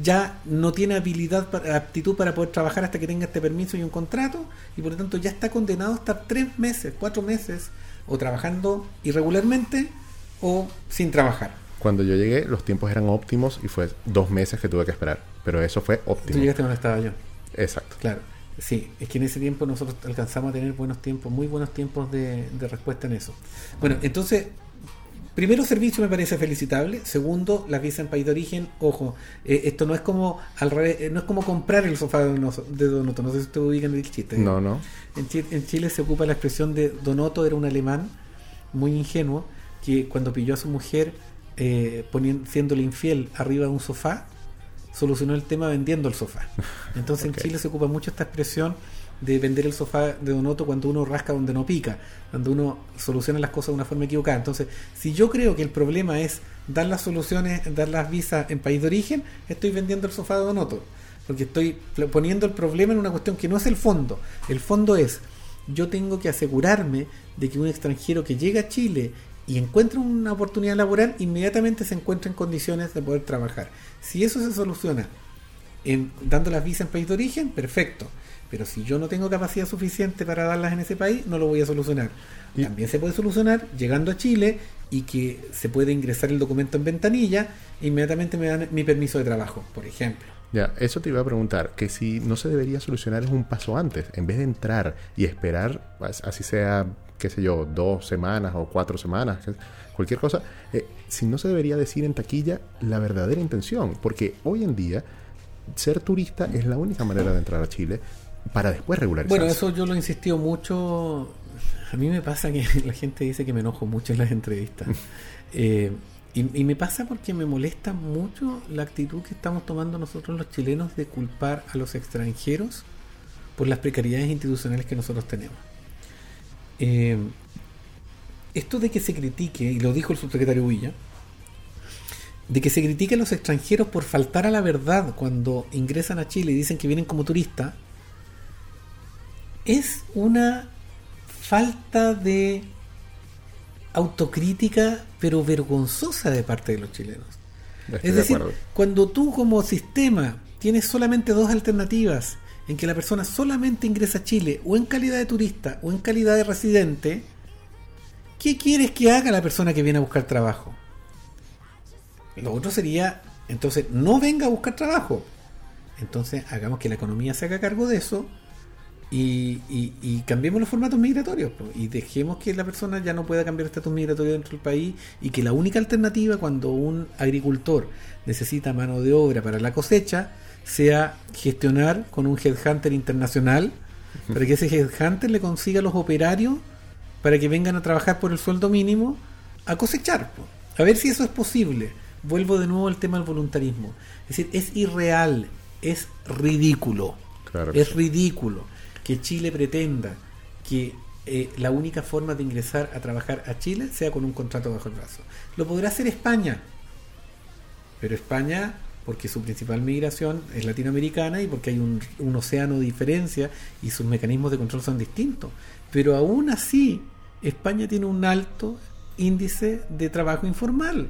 ya no tiene habilidad, aptitud para poder trabajar hasta que tenga este permiso y un contrato, y por lo tanto ya está condenado a estar tres meses, cuatro meses, o trabajando irregularmente o sin trabajar. Cuando yo llegué, los tiempos eran óptimos y fue dos meses que tuve que esperar. Pero eso fue Tú óptimo. llegaste donde estaba yo. Exacto. Claro, sí, es que en ese tiempo nosotros alcanzamos a tener buenos tiempos, muy buenos tiempos de, de respuesta en eso. Bueno, entonces, primero, servicio me parece felicitable. Segundo, las visas en país de origen. Ojo, eh, esto no es como al revés, eh, no es como comprar el sofá de Donoto. No sé si ustedes ubican el chiste. No, no. En Chile, en Chile se ocupa la expresión de Donoto, era un alemán muy ingenuo que cuando pilló a su mujer eh, poniendo, siéndole infiel arriba de un sofá, solucionó el tema vendiendo el sofá. Entonces en Chile se ocupa mucho esta expresión de vender el sofá de Donoto cuando uno rasca donde no pica, cuando uno soluciona las cosas de una forma equivocada. Entonces, si yo creo que el problema es dar las soluciones, dar las visas en país de origen, estoy vendiendo el sofá de Donoto. Porque estoy poniendo el problema en una cuestión que no es el fondo. El fondo es, yo tengo que asegurarme de que un extranjero que llega a Chile y encuentra una oportunidad laboral, inmediatamente se encuentra en condiciones de poder trabajar. Si eso se soluciona en, dando las visas en país de origen, perfecto. Pero si yo no tengo capacidad suficiente para darlas en ese país, no lo voy a solucionar. Y- También se puede solucionar llegando a Chile y que se puede ingresar el documento en ventanilla e inmediatamente me dan mi permiso de trabajo, por ejemplo. Ya, eso te iba a preguntar, que si no se debería solucionar es un paso antes, en vez de entrar y esperar, as- así sea, qué sé yo, dos semanas o cuatro semanas, cualquier cosa, eh, si no se debería decir en taquilla la verdadera intención, porque hoy en día ser turista es la única manera de entrar a Chile para después regularizarse. Bueno, eso yo lo he insistido mucho. A mí me pasa que la gente dice que me enojo mucho en las entrevistas. Eh, y, y me pasa porque me molesta mucho la actitud que estamos tomando nosotros los chilenos de culpar a los extranjeros por las precariedades institucionales que nosotros tenemos. Eh, esto de que se critique, y lo dijo el subsecretario Villa, de que se critique a los extranjeros por faltar a la verdad cuando ingresan a Chile y dicen que vienen como turistas, es una falta de autocrítica, pero vergonzosa de parte de los chilenos. Estoy es de decir, cuando tú como sistema tienes solamente dos alternativas, en que la persona solamente ingresa a Chile o en calidad de turista o en calidad de residente, ¿qué quieres que haga la persona que viene a buscar trabajo? Lo otro sería, entonces, no venga a buscar trabajo. Entonces, hagamos que la economía se haga cargo de eso y, cambiemos los formatos migratorios y dejemos que la persona ya no pueda cambiar estatus migratorio dentro del país y que la única alternativa cuando un agricultor necesita mano de obra para la cosecha sea gestionar con un headhunter internacional para que ese headhunter le consiga los operarios para que vengan a trabajar por el sueldo mínimo a cosechar. A ver si eso es posible. Vuelvo de nuevo al tema del voluntarismo. Es decir, es irreal, es ridículo. Claro es sí. ridículo que Chile pretenda que eh, la única forma de ingresar a trabajar a Chile sea con un contrato bajo el brazo. Lo podrá hacer España, pero España, porque su principal migración es latinoamericana y porque hay un, océano de diferencia y sus mecanismos de control son distintos. Pero aún así, España tiene un alto índice de trabajo informal.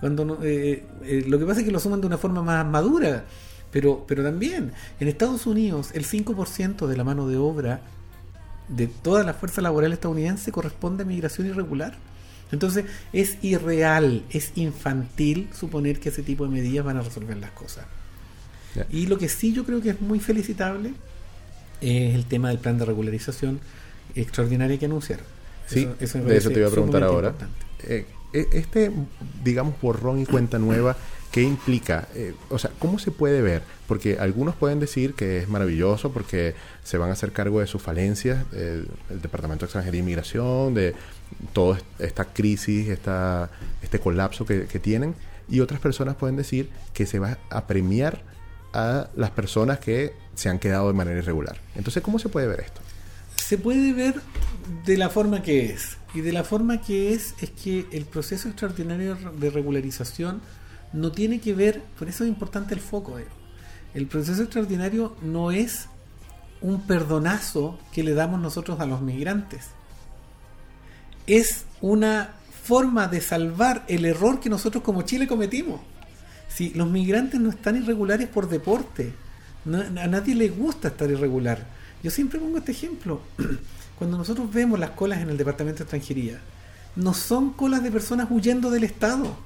Cuando no- eh, eh, lo que pasa es que lo suman de una forma más madura. Pero, pero también, en Estados Unidos, el 5% de la mano de obra de toda la fuerza laboral estadounidense corresponde a migración irregular. Entonces es irreal, es infantil suponer que ese tipo de medidas van a resolver las cosas. Y lo que sí yo creo que es muy felicitable es el tema del plan de regularización extraordinario que anunciaron. Sí, de eso te iba a preguntar ahora. Eh, e- este, digamos, borrón y cuenta nueva, ¿qué implica? Eh, o sea, ¿cómo se puede ver? Porque algunos pueden decir que es maravilloso porque se van a hacer cargo de sus falencias, eh, el Departamento de Extranjería e Inmigración, de toda esta crisis, esta, este colapso que, tienen. Y otras personas pueden decir que se va a premiar a las personas que se han quedado de manera irregular. Entonces, ¿cómo se puede ver esto? se puede ver de la forma que es. Y de la forma que es es que el proceso extraordinario de regularización no tiene que ver, por eso es importante el foco. eh. El proceso extraordinario no es un perdonazo que le damos nosotros a los migrantes. Es una forma de salvar el error que nosotros como Chile cometimos. Si los migrantes no están irregulares por deporte, a nadie le gusta estar irregular. Yo siempre pongo este ejemplo. Cuando nosotros vemos las colas en el departamento de extranjería, no son colas de personas huyendo del Estado.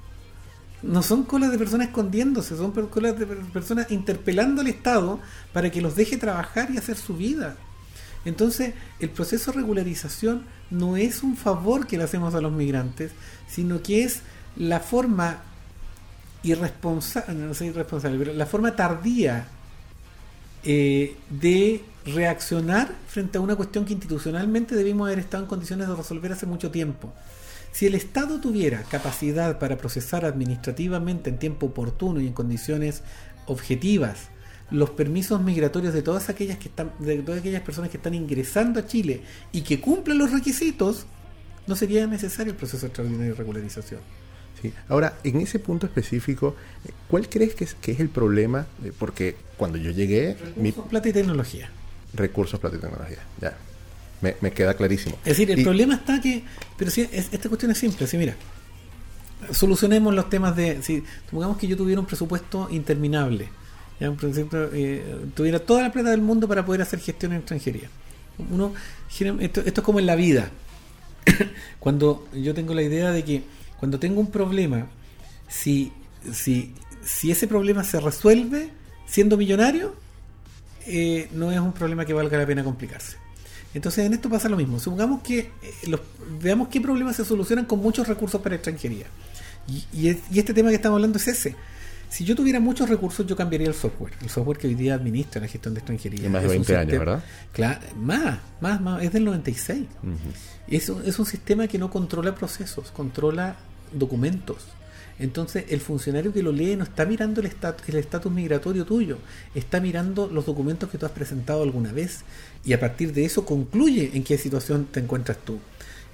No son colas de personas escondiéndose, son colas de per- personas interpelando al Estado para que los deje trabajar y hacer su vida. Entonces, el proceso de regularización no es un favor que le hacemos a los migrantes, sino que es la forma irresponsable, no sé irresponsable, pero la forma tardía eh, de reaccionar frente a una cuestión que institucionalmente debimos haber estado en condiciones de resolver hace mucho tiempo. Si el Estado tuviera capacidad para procesar administrativamente en tiempo oportuno y en condiciones objetivas los permisos migratorios de todas aquellas que están de todas aquellas personas que están ingresando a Chile y que cumplen los requisitos, no sería necesario el proceso extraordinario de regularización. Sí. Ahora, en ese punto específico, eh, ¿cuál crees que es, que es el problema? Eh, Porque cuando yo llegué, mi Plata y tecnología. recursos, plata y tecnología, ya, me, me queda clarísimo. Es decir, el Y- problema está que. Pero si es- esta cuestión es simple, así mira. Solucionemos los temas de. Si supongamos que yo tuviera un presupuesto interminable. Ya, por eh, tuviera toda la plata del mundo para poder hacer gestión en extranjería. Uno, esto, esto es como en la vida. cuando yo tengo la idea de que cuando tengo un problema, si, si, si ese problema se resuelve siendo millonario, eh, no es un problema que valga la pena complicarse. Entonces en esto pasa lo mismo. Supongamos que eh, los- veamos qué problemas se solucionan con muchos recursos para extranjería. Y este tema que estamos hablando es ese. Si yo tuviera muchos recursos, yo cambiaría el software. El software que hoy día administra la gestión de extranjería. De más de Es un 20 años, ¿verdad? Claro, más, más, más. Es del 96. Ujú. Es un, es un sistema que no controla procesos, controla documentos. Entonces, el funcionario que lo lee no está mirando el estat- el estatus migratorio tuyo, está mirando los documentos que tú has presentado alguna vez y a partir de eso concluye en qué situación te encuentras tú.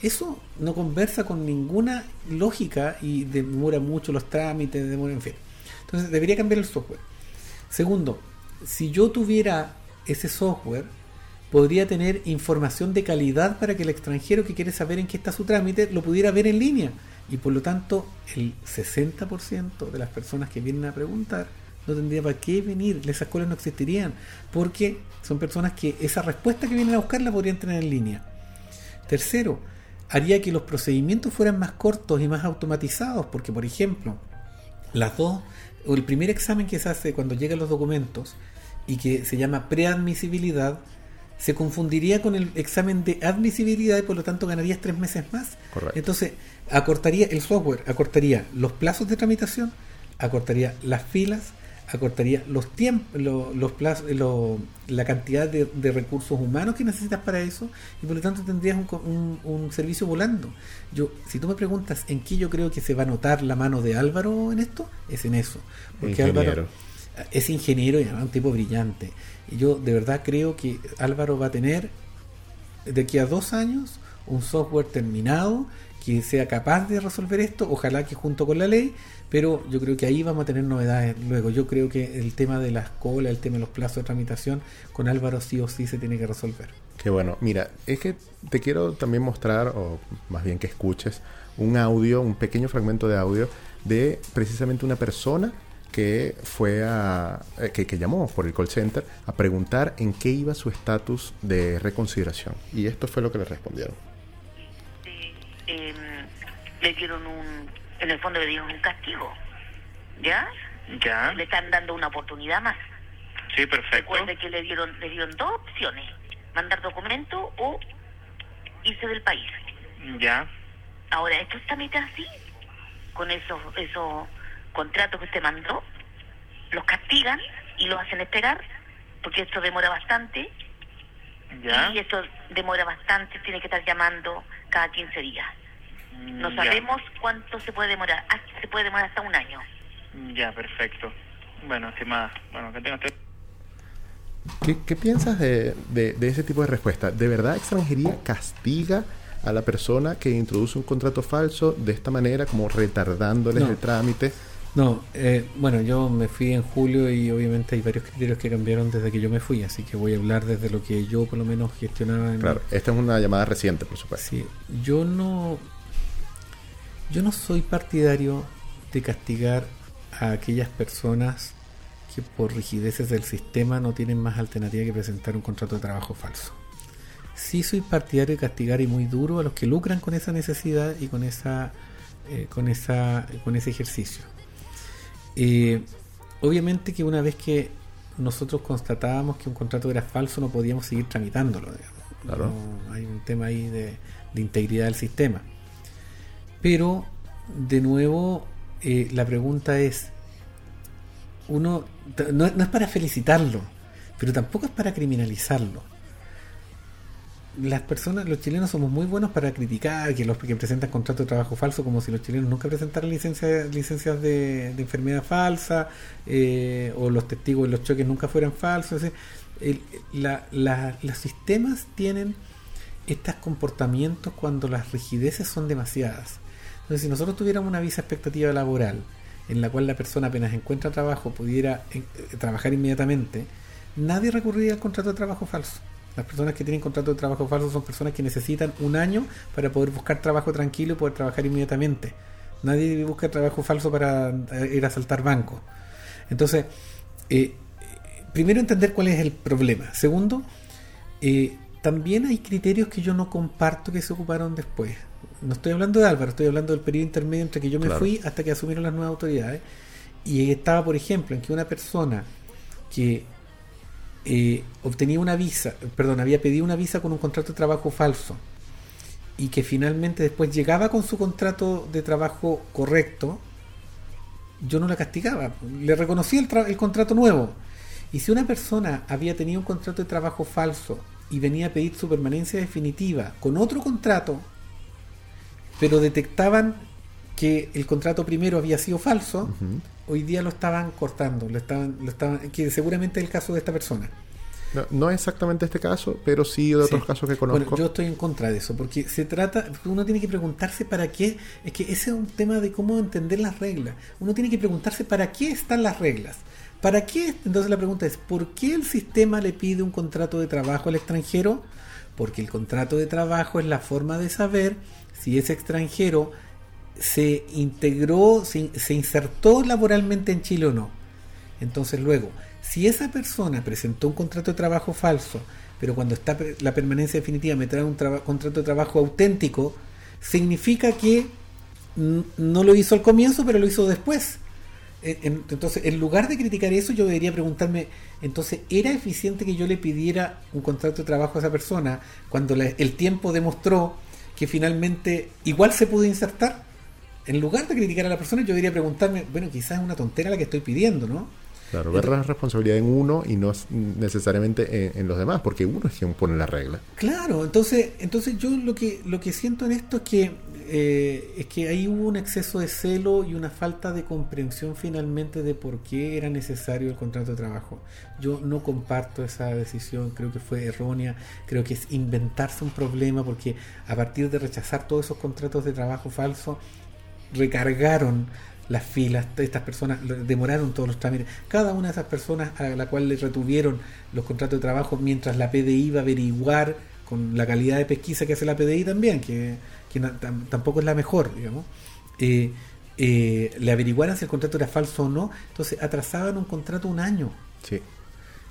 Eso no conversa con ninguna lógica y demora mucho los trámites, demora, en fin. Entonces, debería cambiar el software. Segundo, si yo tuviera ese software, podría tener información de calidad para que el extranjero que quiere saber en qué está su trámite lo pudiera ver en línea. Y por lo tanto, el 60% de las personas que vienen a preguntar no tendría para qué venir, esas colas no existirían, porque son personas que esa respuesta que vienen a buscar la podrían tener en línea. Tercero, haría que los procedimientos fueran más cortos y más automatizados, porque por ejemplo, las dos, o el primer examen que se hace cuando llegan los documentos y que se llama preadmisibilidad, se confundiría con el examen de admisibilidad y por lo tanto ganarías tres meses más. Correcto. Entonces, acortaría el software, acortaría los plazos de tramitación, acortaría las filas, acortaría los tiempos, lo- los plazos, la cantidad de, de recursos humanos que necesitas para eso y por lo tanto tendrías un, un- un servicio volando. Yo, si tú me preguntas en qué yo creo que se va a notar la mano de Álvaro en esto, es en eso. Porque Ingeniero. Álvaro es ingeniero y además un tipo brillante. Y yo de verdad creo que Álvaro va a tener de aquí a dos años un software terminado que sea capaz de resolver esto, ojalá que junto con la ley, pero yo creo que ahí vamos a tener novedades luego. Yo creo que el tema de las colas, el tema de los plazos de tramitación, con Álvaro sí o sí se tiene que resolver. Qué bueno. Mira, es que te quiero también mostrar, o más bien que escuches, un audio, un pequeño fragmento de audio de precisamente una persona que fue a. eh, que, que llamó por el call center a preguntar en qué iba su estatus de reconsideración. Y esto fue lo que le respondieron. Eh, le dieron un, en el fondo le dieron un castigo, ¿ya? Ya, Le están dando una oportunidad más. sí, perfecto. Recuerde que le dieron, le dieron dos opciones, mandar documento o irse del país. Ya, Ahora, estos trámites así, con esos, esos contratos que usted mandó, los castigan y los hacen esperar, porque esto demora bastante, ya. y esto demora bastante, tiene que estar llamando cada 15 días. No ya. sabemos cuánto se puede demorar, Ah, se puede demorar hasta un año. Ya, perfecto. Bueno, estimada, bueno, que tenga usted. ¿Qué, qué piensas de, de- de ese tipo de respuesta? ¿De verdad extranjería castiga a la persona que introduce un contrato falso de esta manera, como retardándoles No. el trámite? No, eh, bueno, yo me fui en julio y obviamente hay varios criterios que cambiaron desde que yo me fui, así que voy a hablar desde lo que yo por lo menos gestionaba en, Claro, esta es una llamada reciente, por supuesto. Sí, yo no. Yo no soy partidario de castigar a aquellas personas que por rigideces del sistema no tienen más alternativa que presentar un contrato de trabajo falso. Sí soy partidario de castigar y muy duro a los que lucran con esa necesidad y con esa eh, con esa con ese ejercicio. Eh, obviamente que una vez que nosotros constatábamos que un contrato era falso no podíamos seguir tramitándolo, digamos. Claro. No, hay un tema ahí de, de integridad del sistema. Pero, de nuevo, eh, la pregunta es, uno, no, no es para felicitarlo, pero tampoco es para criminalizarlo. Las personas, los chilenos somos muy buenos para criticar que los que presentan contratos de trabajo falso, como si los chilenos nunca presentaran licencia, licencias de, enfermedad falsa, eh, o los testigos de los choques nunca fueran falsos. es decir, el- la- los sistemas tienen estos comportamientos cuando las rigideces son demasiadas. Entonces, si nosotros tuviéramos una visa expectativa laboral en la cual la persona apenas encuentra trabajo pudiera eh, trabajar inmediatamente, nadie recurriría al contrato de trabajo falso. Las personas que tienen contrato de trabajo falso son personas que necesitan un año para poder buscar trabajo tranquilo y poder trabajar inmediatamente. Nadie busca trabajo falso para eh, ir a saltar bancos. Entonces, eh, primero entender cuál es el problema. Segundo, eh, también hay criterios que yo no comparto que se ocuparon después. No estoy hablando de Álvaro, estoy hablando del periodo intermedio entre que yo me Claro. fui hasta que asumieron las nuevas autoridades. Y estaba, por ejemplo, en que una persona que eh, obtenía una visa, perdón, había pedido una visa con un contrato de trabajo falso y que finalmente después llegaba con su contrato de trabajo correcto, yo no la castigaba, le reconocía el, tra- el contrato nuevo. Y si una persona había tenido un contrato de trabajo falso y venía a pedir su permanencia definitiva con otro contrato, pero detectaban que el contrato primero había sido falso. Hoy día lo estaban cortando, lo estaban, lo estaban, que seguramente es el caso de esta persona. No, no es exactamente este caso, pero sí de otros Sí. casos que conozco. Bueno, yo estoy en contra de eso, porque se trata, uno tiene que preguntarse para qué, es que ese es un tema de cómo entender las reglas. Uno tiene que preguntarse para qué están las reglas. ¿Para qué? Entonces la pregunta es, ¿por qué el sistema le pide un contrato de trabajo al extranjero? Porque el contrato de trabajo es la forma de saber si ese extranjero se integró, se, se insertó laboralmente en Chile o no. Entonces luego, si esa persona presentó un contrato de trabajo falso, pero cuando está la permanencia definitiva me trae un contrato de trabajo auténtico, significa que no lo hizo al comienzo, pero lo hizo después. En- Entonces, en lugar de criticar eso, yo debería preguntarme, entonces, ¿era eficiente que yo le pidiera un contrato de trabajo a esa persona cuando el tiempo demostró que finalmente igual se pudo insertar? En lugar de criticar a la persona, yo debería preguntarme, bueno, quizás es una tontera la que estoy pidiendo, ¿no? Claro, ver la responsabilidad en uno y no necesariamente en, en los demás, porque uno es quien pone la regla. Claro, entonces, entonces yo lo que lo que siento en esto es que eh, es que ahí hubo un exceso de celo y una falta de comprensión finalmente de por qué era necesario el contrato de trabajo. Yo no comparto esa decisión, creo que fue errónea, creo que es inventarse un problema porque a partir de rechazar todos esos contratos de trabajo falso recargaron las filas, estas personas demoraron todos los trámites. Cada una de esas personas a la cual le retuvieron los contratos de trabajo mientras la PDI iba a averiguar con la calidad de pesquisa que hace la PDI también, que, que tampoco es la mejor, digamos, eh, eh, le averiguaran si el contrato era falso o no, entonces atrasaban un contrato un año. Sí.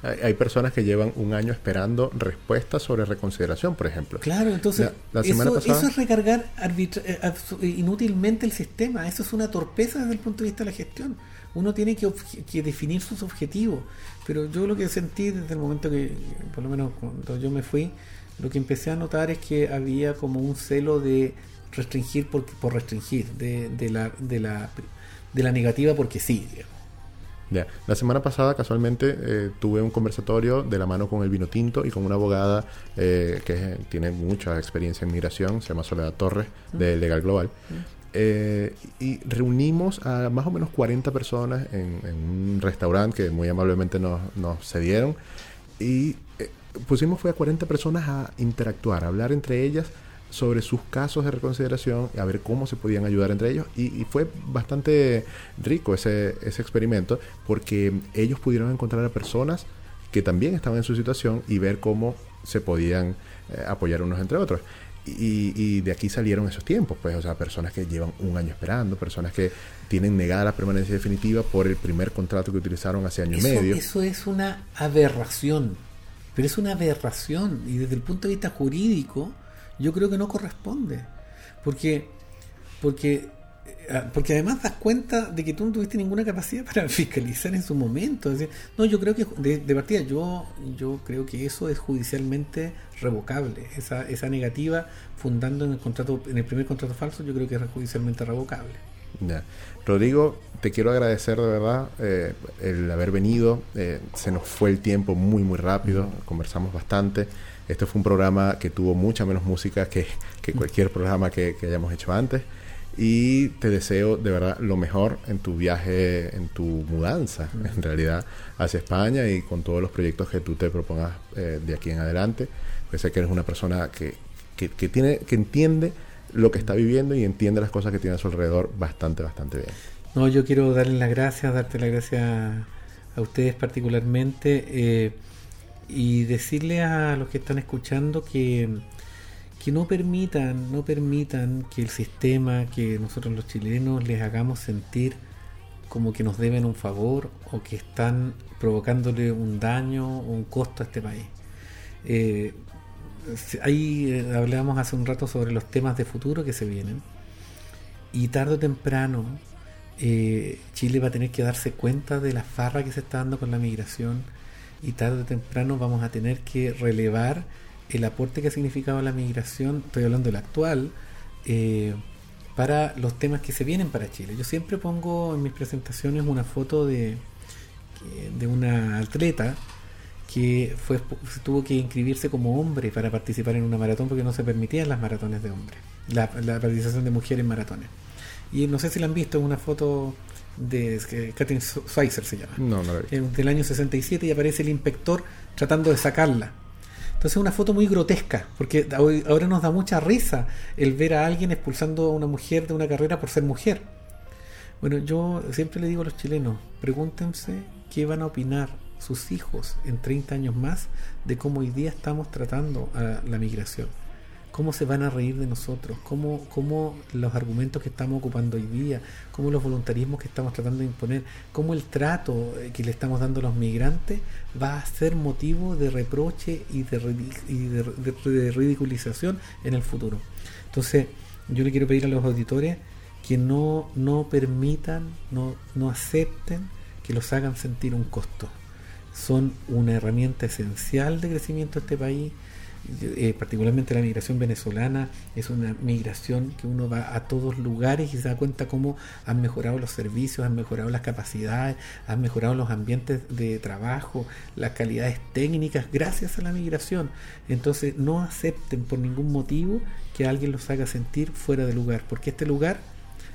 Hay, personas que llevan un año esperando respuestas sobre reconsideración, por ejemplo. Claro, entonces La- la semana eso, pasada- eso es recargar eh, eh, inútilmente el sistema. Eso es una torpeza desde el punto de vista de la gestión. Uno tiene que definir sus objetivos. Pero yo lo que sentí desde el momento que, por lo menos cuando yo me fui, lo que empecé a notar es que había como un celo de restringir por, por restringir, de, de la, de, la, de la negativa porque sí. digamos. Ya. La semana pasada, casualmente, eh, tuve un conversatorio de la mano con el vino tinto y con una abogada eh, que tiene mucha experiencia en migración, se llama Soledad Torres, de Legal Global. Eh, y reunimos a más o menos 40 personas en, en un restaurante que muy amablemente nos, nos cedieron. Y pusimos fue a 40 personas a interactuar, a hablar entre ellas sobre sus casos de reconsideración, a ver cómo se podían ayudar entre ellos. Y, y fue bastante rico ese, ese experimento porque ellos pudieron encontrar a personas que también estaban en su situación y ver cómo se podían eh, apoyar unos entre otros. Y, y de aquí salieron esos tiempos, pues, o sea, personas que llevan un año esperando, personas que tienen negada la permanencia definitiva por el primer contrato que utilizaron hace año Eso, y medio. eso es una aberración, pero es una aberración y desde el punto de vista jurídico yo creo que no corresponde, porque porque ah, porque además das cuenta de que tú no tuviste ninguna capacidad para fiscalizar en su momento. Es decir, no, yo creo que de, de partida, yo, yo creo que eso es judicialmente revocable. Esa, esa negativa fundando en el contrato, en el primer contrato falso, yo creo que es judicialmente revocable. Ya. Rodrigo, te quiero agradecer de verdad eh, el haber venido. Eh, se nos fue el tiempo muy, muy rápido. Conversamos bastante. Este fue un programa que tuvo mucha menos música que, que cualquier programa que, que hayamos hecho antes. Y te deseo de verdad lo mejor en tu viaje, en tu mudanza, en realidad, hacia España y con todos los proyectos que tú te propongas eh, de aquí en adelante. Pues sé que eres una persona que, que, que tiene, que entiende lo que está viviendo y entiende las cosas que tiene a su alrededor bastante, bastante bien. No, yo quiero darles las gracias, darte las gracias a ustedes particularmente eh, y decirle a los que están escuchando que, que no permitan, no permitan que el sistema, que nosotros los chilenos les hagamos sentir como que nos deben un favor o que están provocándole un daño o un costo a este país. Eh, ahí eh, hablábamos hace un rato sobre los temas de futuro que se vienen y tarde o temprano eh, Chile va a tener que darse cuenta de la farra que se está dando con la migración y tarde o temprano vamos a tener que relevar el aporte que ha significado la migración, estoy hablando del actual, eh, para los temas que se vienen para Chile. Yo siempre pongo en mis presentaciones una foto de, de una atleta que fue, tuvo que inscribirse como hombre para participar en una maratón porque no se permitían las maratones de hombres, la, participación de mujeres en maratones. Y no sé si la han visto, es una foto de que Schweizer se llama, No, no eh, del año 67 y aparece el inspector tratando de sacarla. Entonces es una foto muy grotesca, porque hoy- ahora nos da mucha risa el ver a alguien expulsando a una mujer de una carrera por ser mujer. Bueno, yo siempre le digo a los chilenos, pregúntense qué van a opinar sus hijos en 30 años más de cómo hoy día estamos tratando a la migración. Cómo se van a reír de nosotros, cómo, cómo los argumentos que estamos ocupando hoy día, cómo los voluntarismos que estamos tratando de imponer, cómo el trato eh, que le estamos dando a los migrantes va a ser motivo de reproche y de, ridiculización en el futuro. Entonces, yo le quiero pedir a los auditores que no, no permitan, no, no acepten que los hagan sentir un costo. Son una herramienta esencial de crecimiento de este país, eh, particularmente la migración venezolana, es una migración que uno va a todos lugares y se da cuenta cómo han mejorado los servicios, han mejorado las capacidades, han mejorado los ambientes de trabajo, las calidades técnicas, gracias a la migración. Entonces no acepten por ningún motivo que alguien los haga sentir fuera de lugar, porque este lugar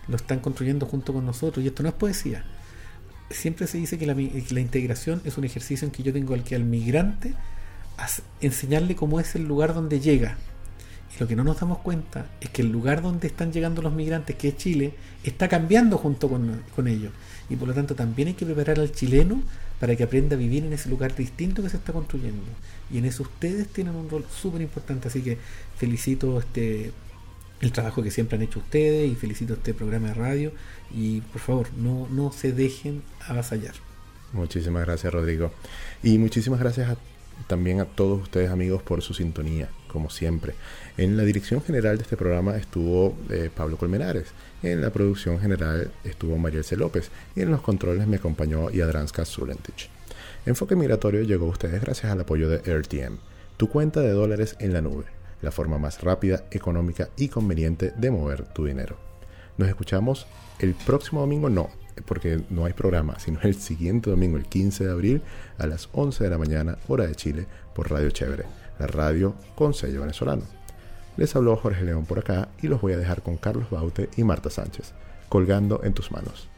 lo están construyendo junto con nosotros y esto no es poesía. Siempre se dice que la, la integración es un ejercicio en que yo tengo al que al migrante enseñarle cómo es el lugar donde llega. Y lo que no nos damos cuenta es que el lugar donde están llegando los migrantes, que es Chile, está cambiando junto con, con ellos. Y por lo tanto también hay que preparar al chileno para que aprenda a vivir en ese lugar distinto que se está construyendo. Y en eso ustedes tienen un rol súper importante. Así que felicito este el trabajo que siempre han hecho ustedes y felicito este programa de radio. Y por favor, no, no se dejen avasallar. Muchísimas gracias, Rodrigo. Y muchísimas gracias a- también a todos ustedes, amigos, por su sintonía, como siempre. En la dirección general de este programa estuvo eh, Pablo Colmenares. En la producción general estuvo Mariel C. López. Y en los controles me acompañó Yadranska Zulentich. Enfoque Migratorio llegó a ustedes gracias al apoyo de RTM, tu cuenta de dólares en la nube, la forma más rápida, económica y conveniente de mover tu dinero. Nos escuchamos el próximo domingo, no, porque no hay programa, sino el siguiente domingo, el 15 de abril, a las 11 de la mañana, hora de Chile, por Radio Chévere, la radio con sello venezolano. Les habló Jorge León por acá y los voy a dejar con Carlos Baute y Marta Sánchez, colgando en tus manos.